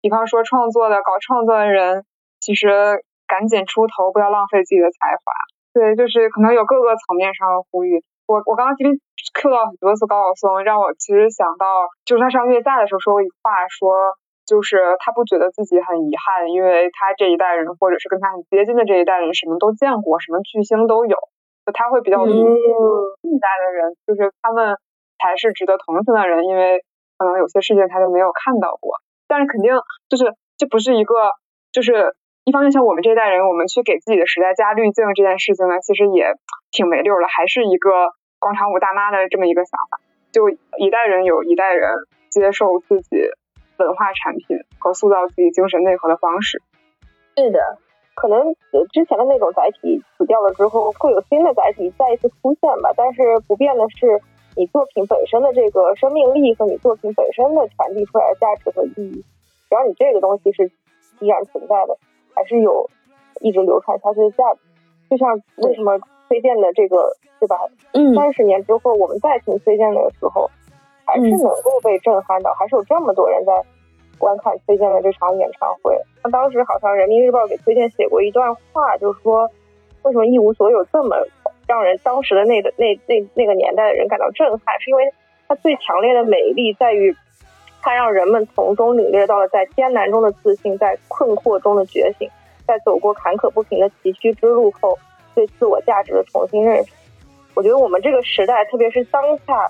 比方说创作的、搞创作的人，其实赶紧出头，不要浪费自己的才华。对，就是可能有各个层面上的呼吁。我我刚刚今天 Q 到很多次高晓松，让我其实想到，就是他上月下的时候说过一句话，说就是他不觉得自己很遗憾，因为他这一代人或者是跟他很接近的这一代人，什么都见过，什么巨星都有，就他会比较同情一代的人，就是他们才是值得同情的人，因为。可能有些事情他就没有看到过，但是肯定就是这不是一个，就是一方面像我们这代人，我们去给自己的时代加滤镜这件事情呢，其实也挺没溜的，还是一个广场舞大妈的这么一个想法。就一代人有一代人接受自己文化产品和塑造自己精神内核的方式。是的，可能之前的那种载体死掉了之后，会有新的载体再一次出现吧。但是不变的是。你作品本身的这个生命力和你作品本身的传递出来的价值和意义，只要你这个东西是依然存在的，还是有一直流传下去的价值。就像为什么崔健的这个，对吧？嗯。三十年之后，我们再听崔健的时候，还是能够被震撼到，还是有这么多人在观看崔健的这场演唱会。那当时好像人民日报给崔健写过一段话，就是说为什么一无所有这么。让人当时的那个那那那个年代的人感到震撼，是因为它最强烈的美丽在于，它让人们从中领略到了在艰难中的自信，在困惑中的觉醒，在走过坎坷不平的崎岖之路后，对自我价值的重新认识。我觉得我们这个时代，特别是当下，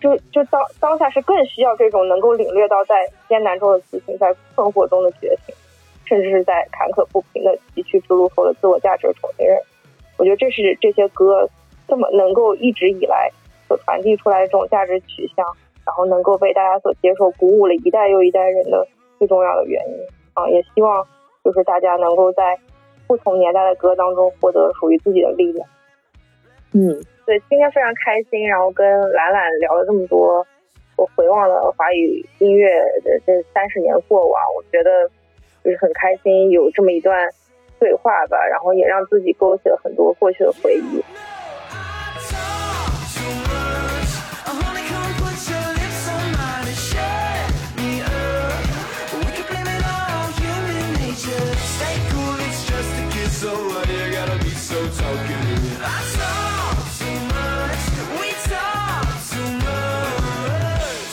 就就当当下是更需要这种能够领略到在艰难中的自信，在困惑中的觉醒，甚至是在坎坷不平的崎岖之路后的自我价值的重新认识。我觉得这是这些歌这么能够一直以来所传递出来的这种价值取向，然后能够被大家所接受，鼓舞了一代又一代人的最重要的原因啊！也希望就是大家能够在不同年代的歌当中获得属于自己的力量。嗯，对，今天非常开心，然后跟兰兰聊了这么多，我回望了华语音乐的这三十年过往，我觉得就是很开心有这么一段。对话吧，然后也让自己勾起了很多过去的回忆。So why you gotta be so talkative? I talk too much. We talk too much.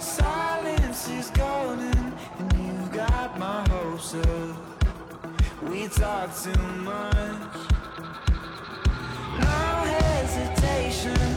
Silence is golden, and you got my hopes up. We talk too much. No hesitation.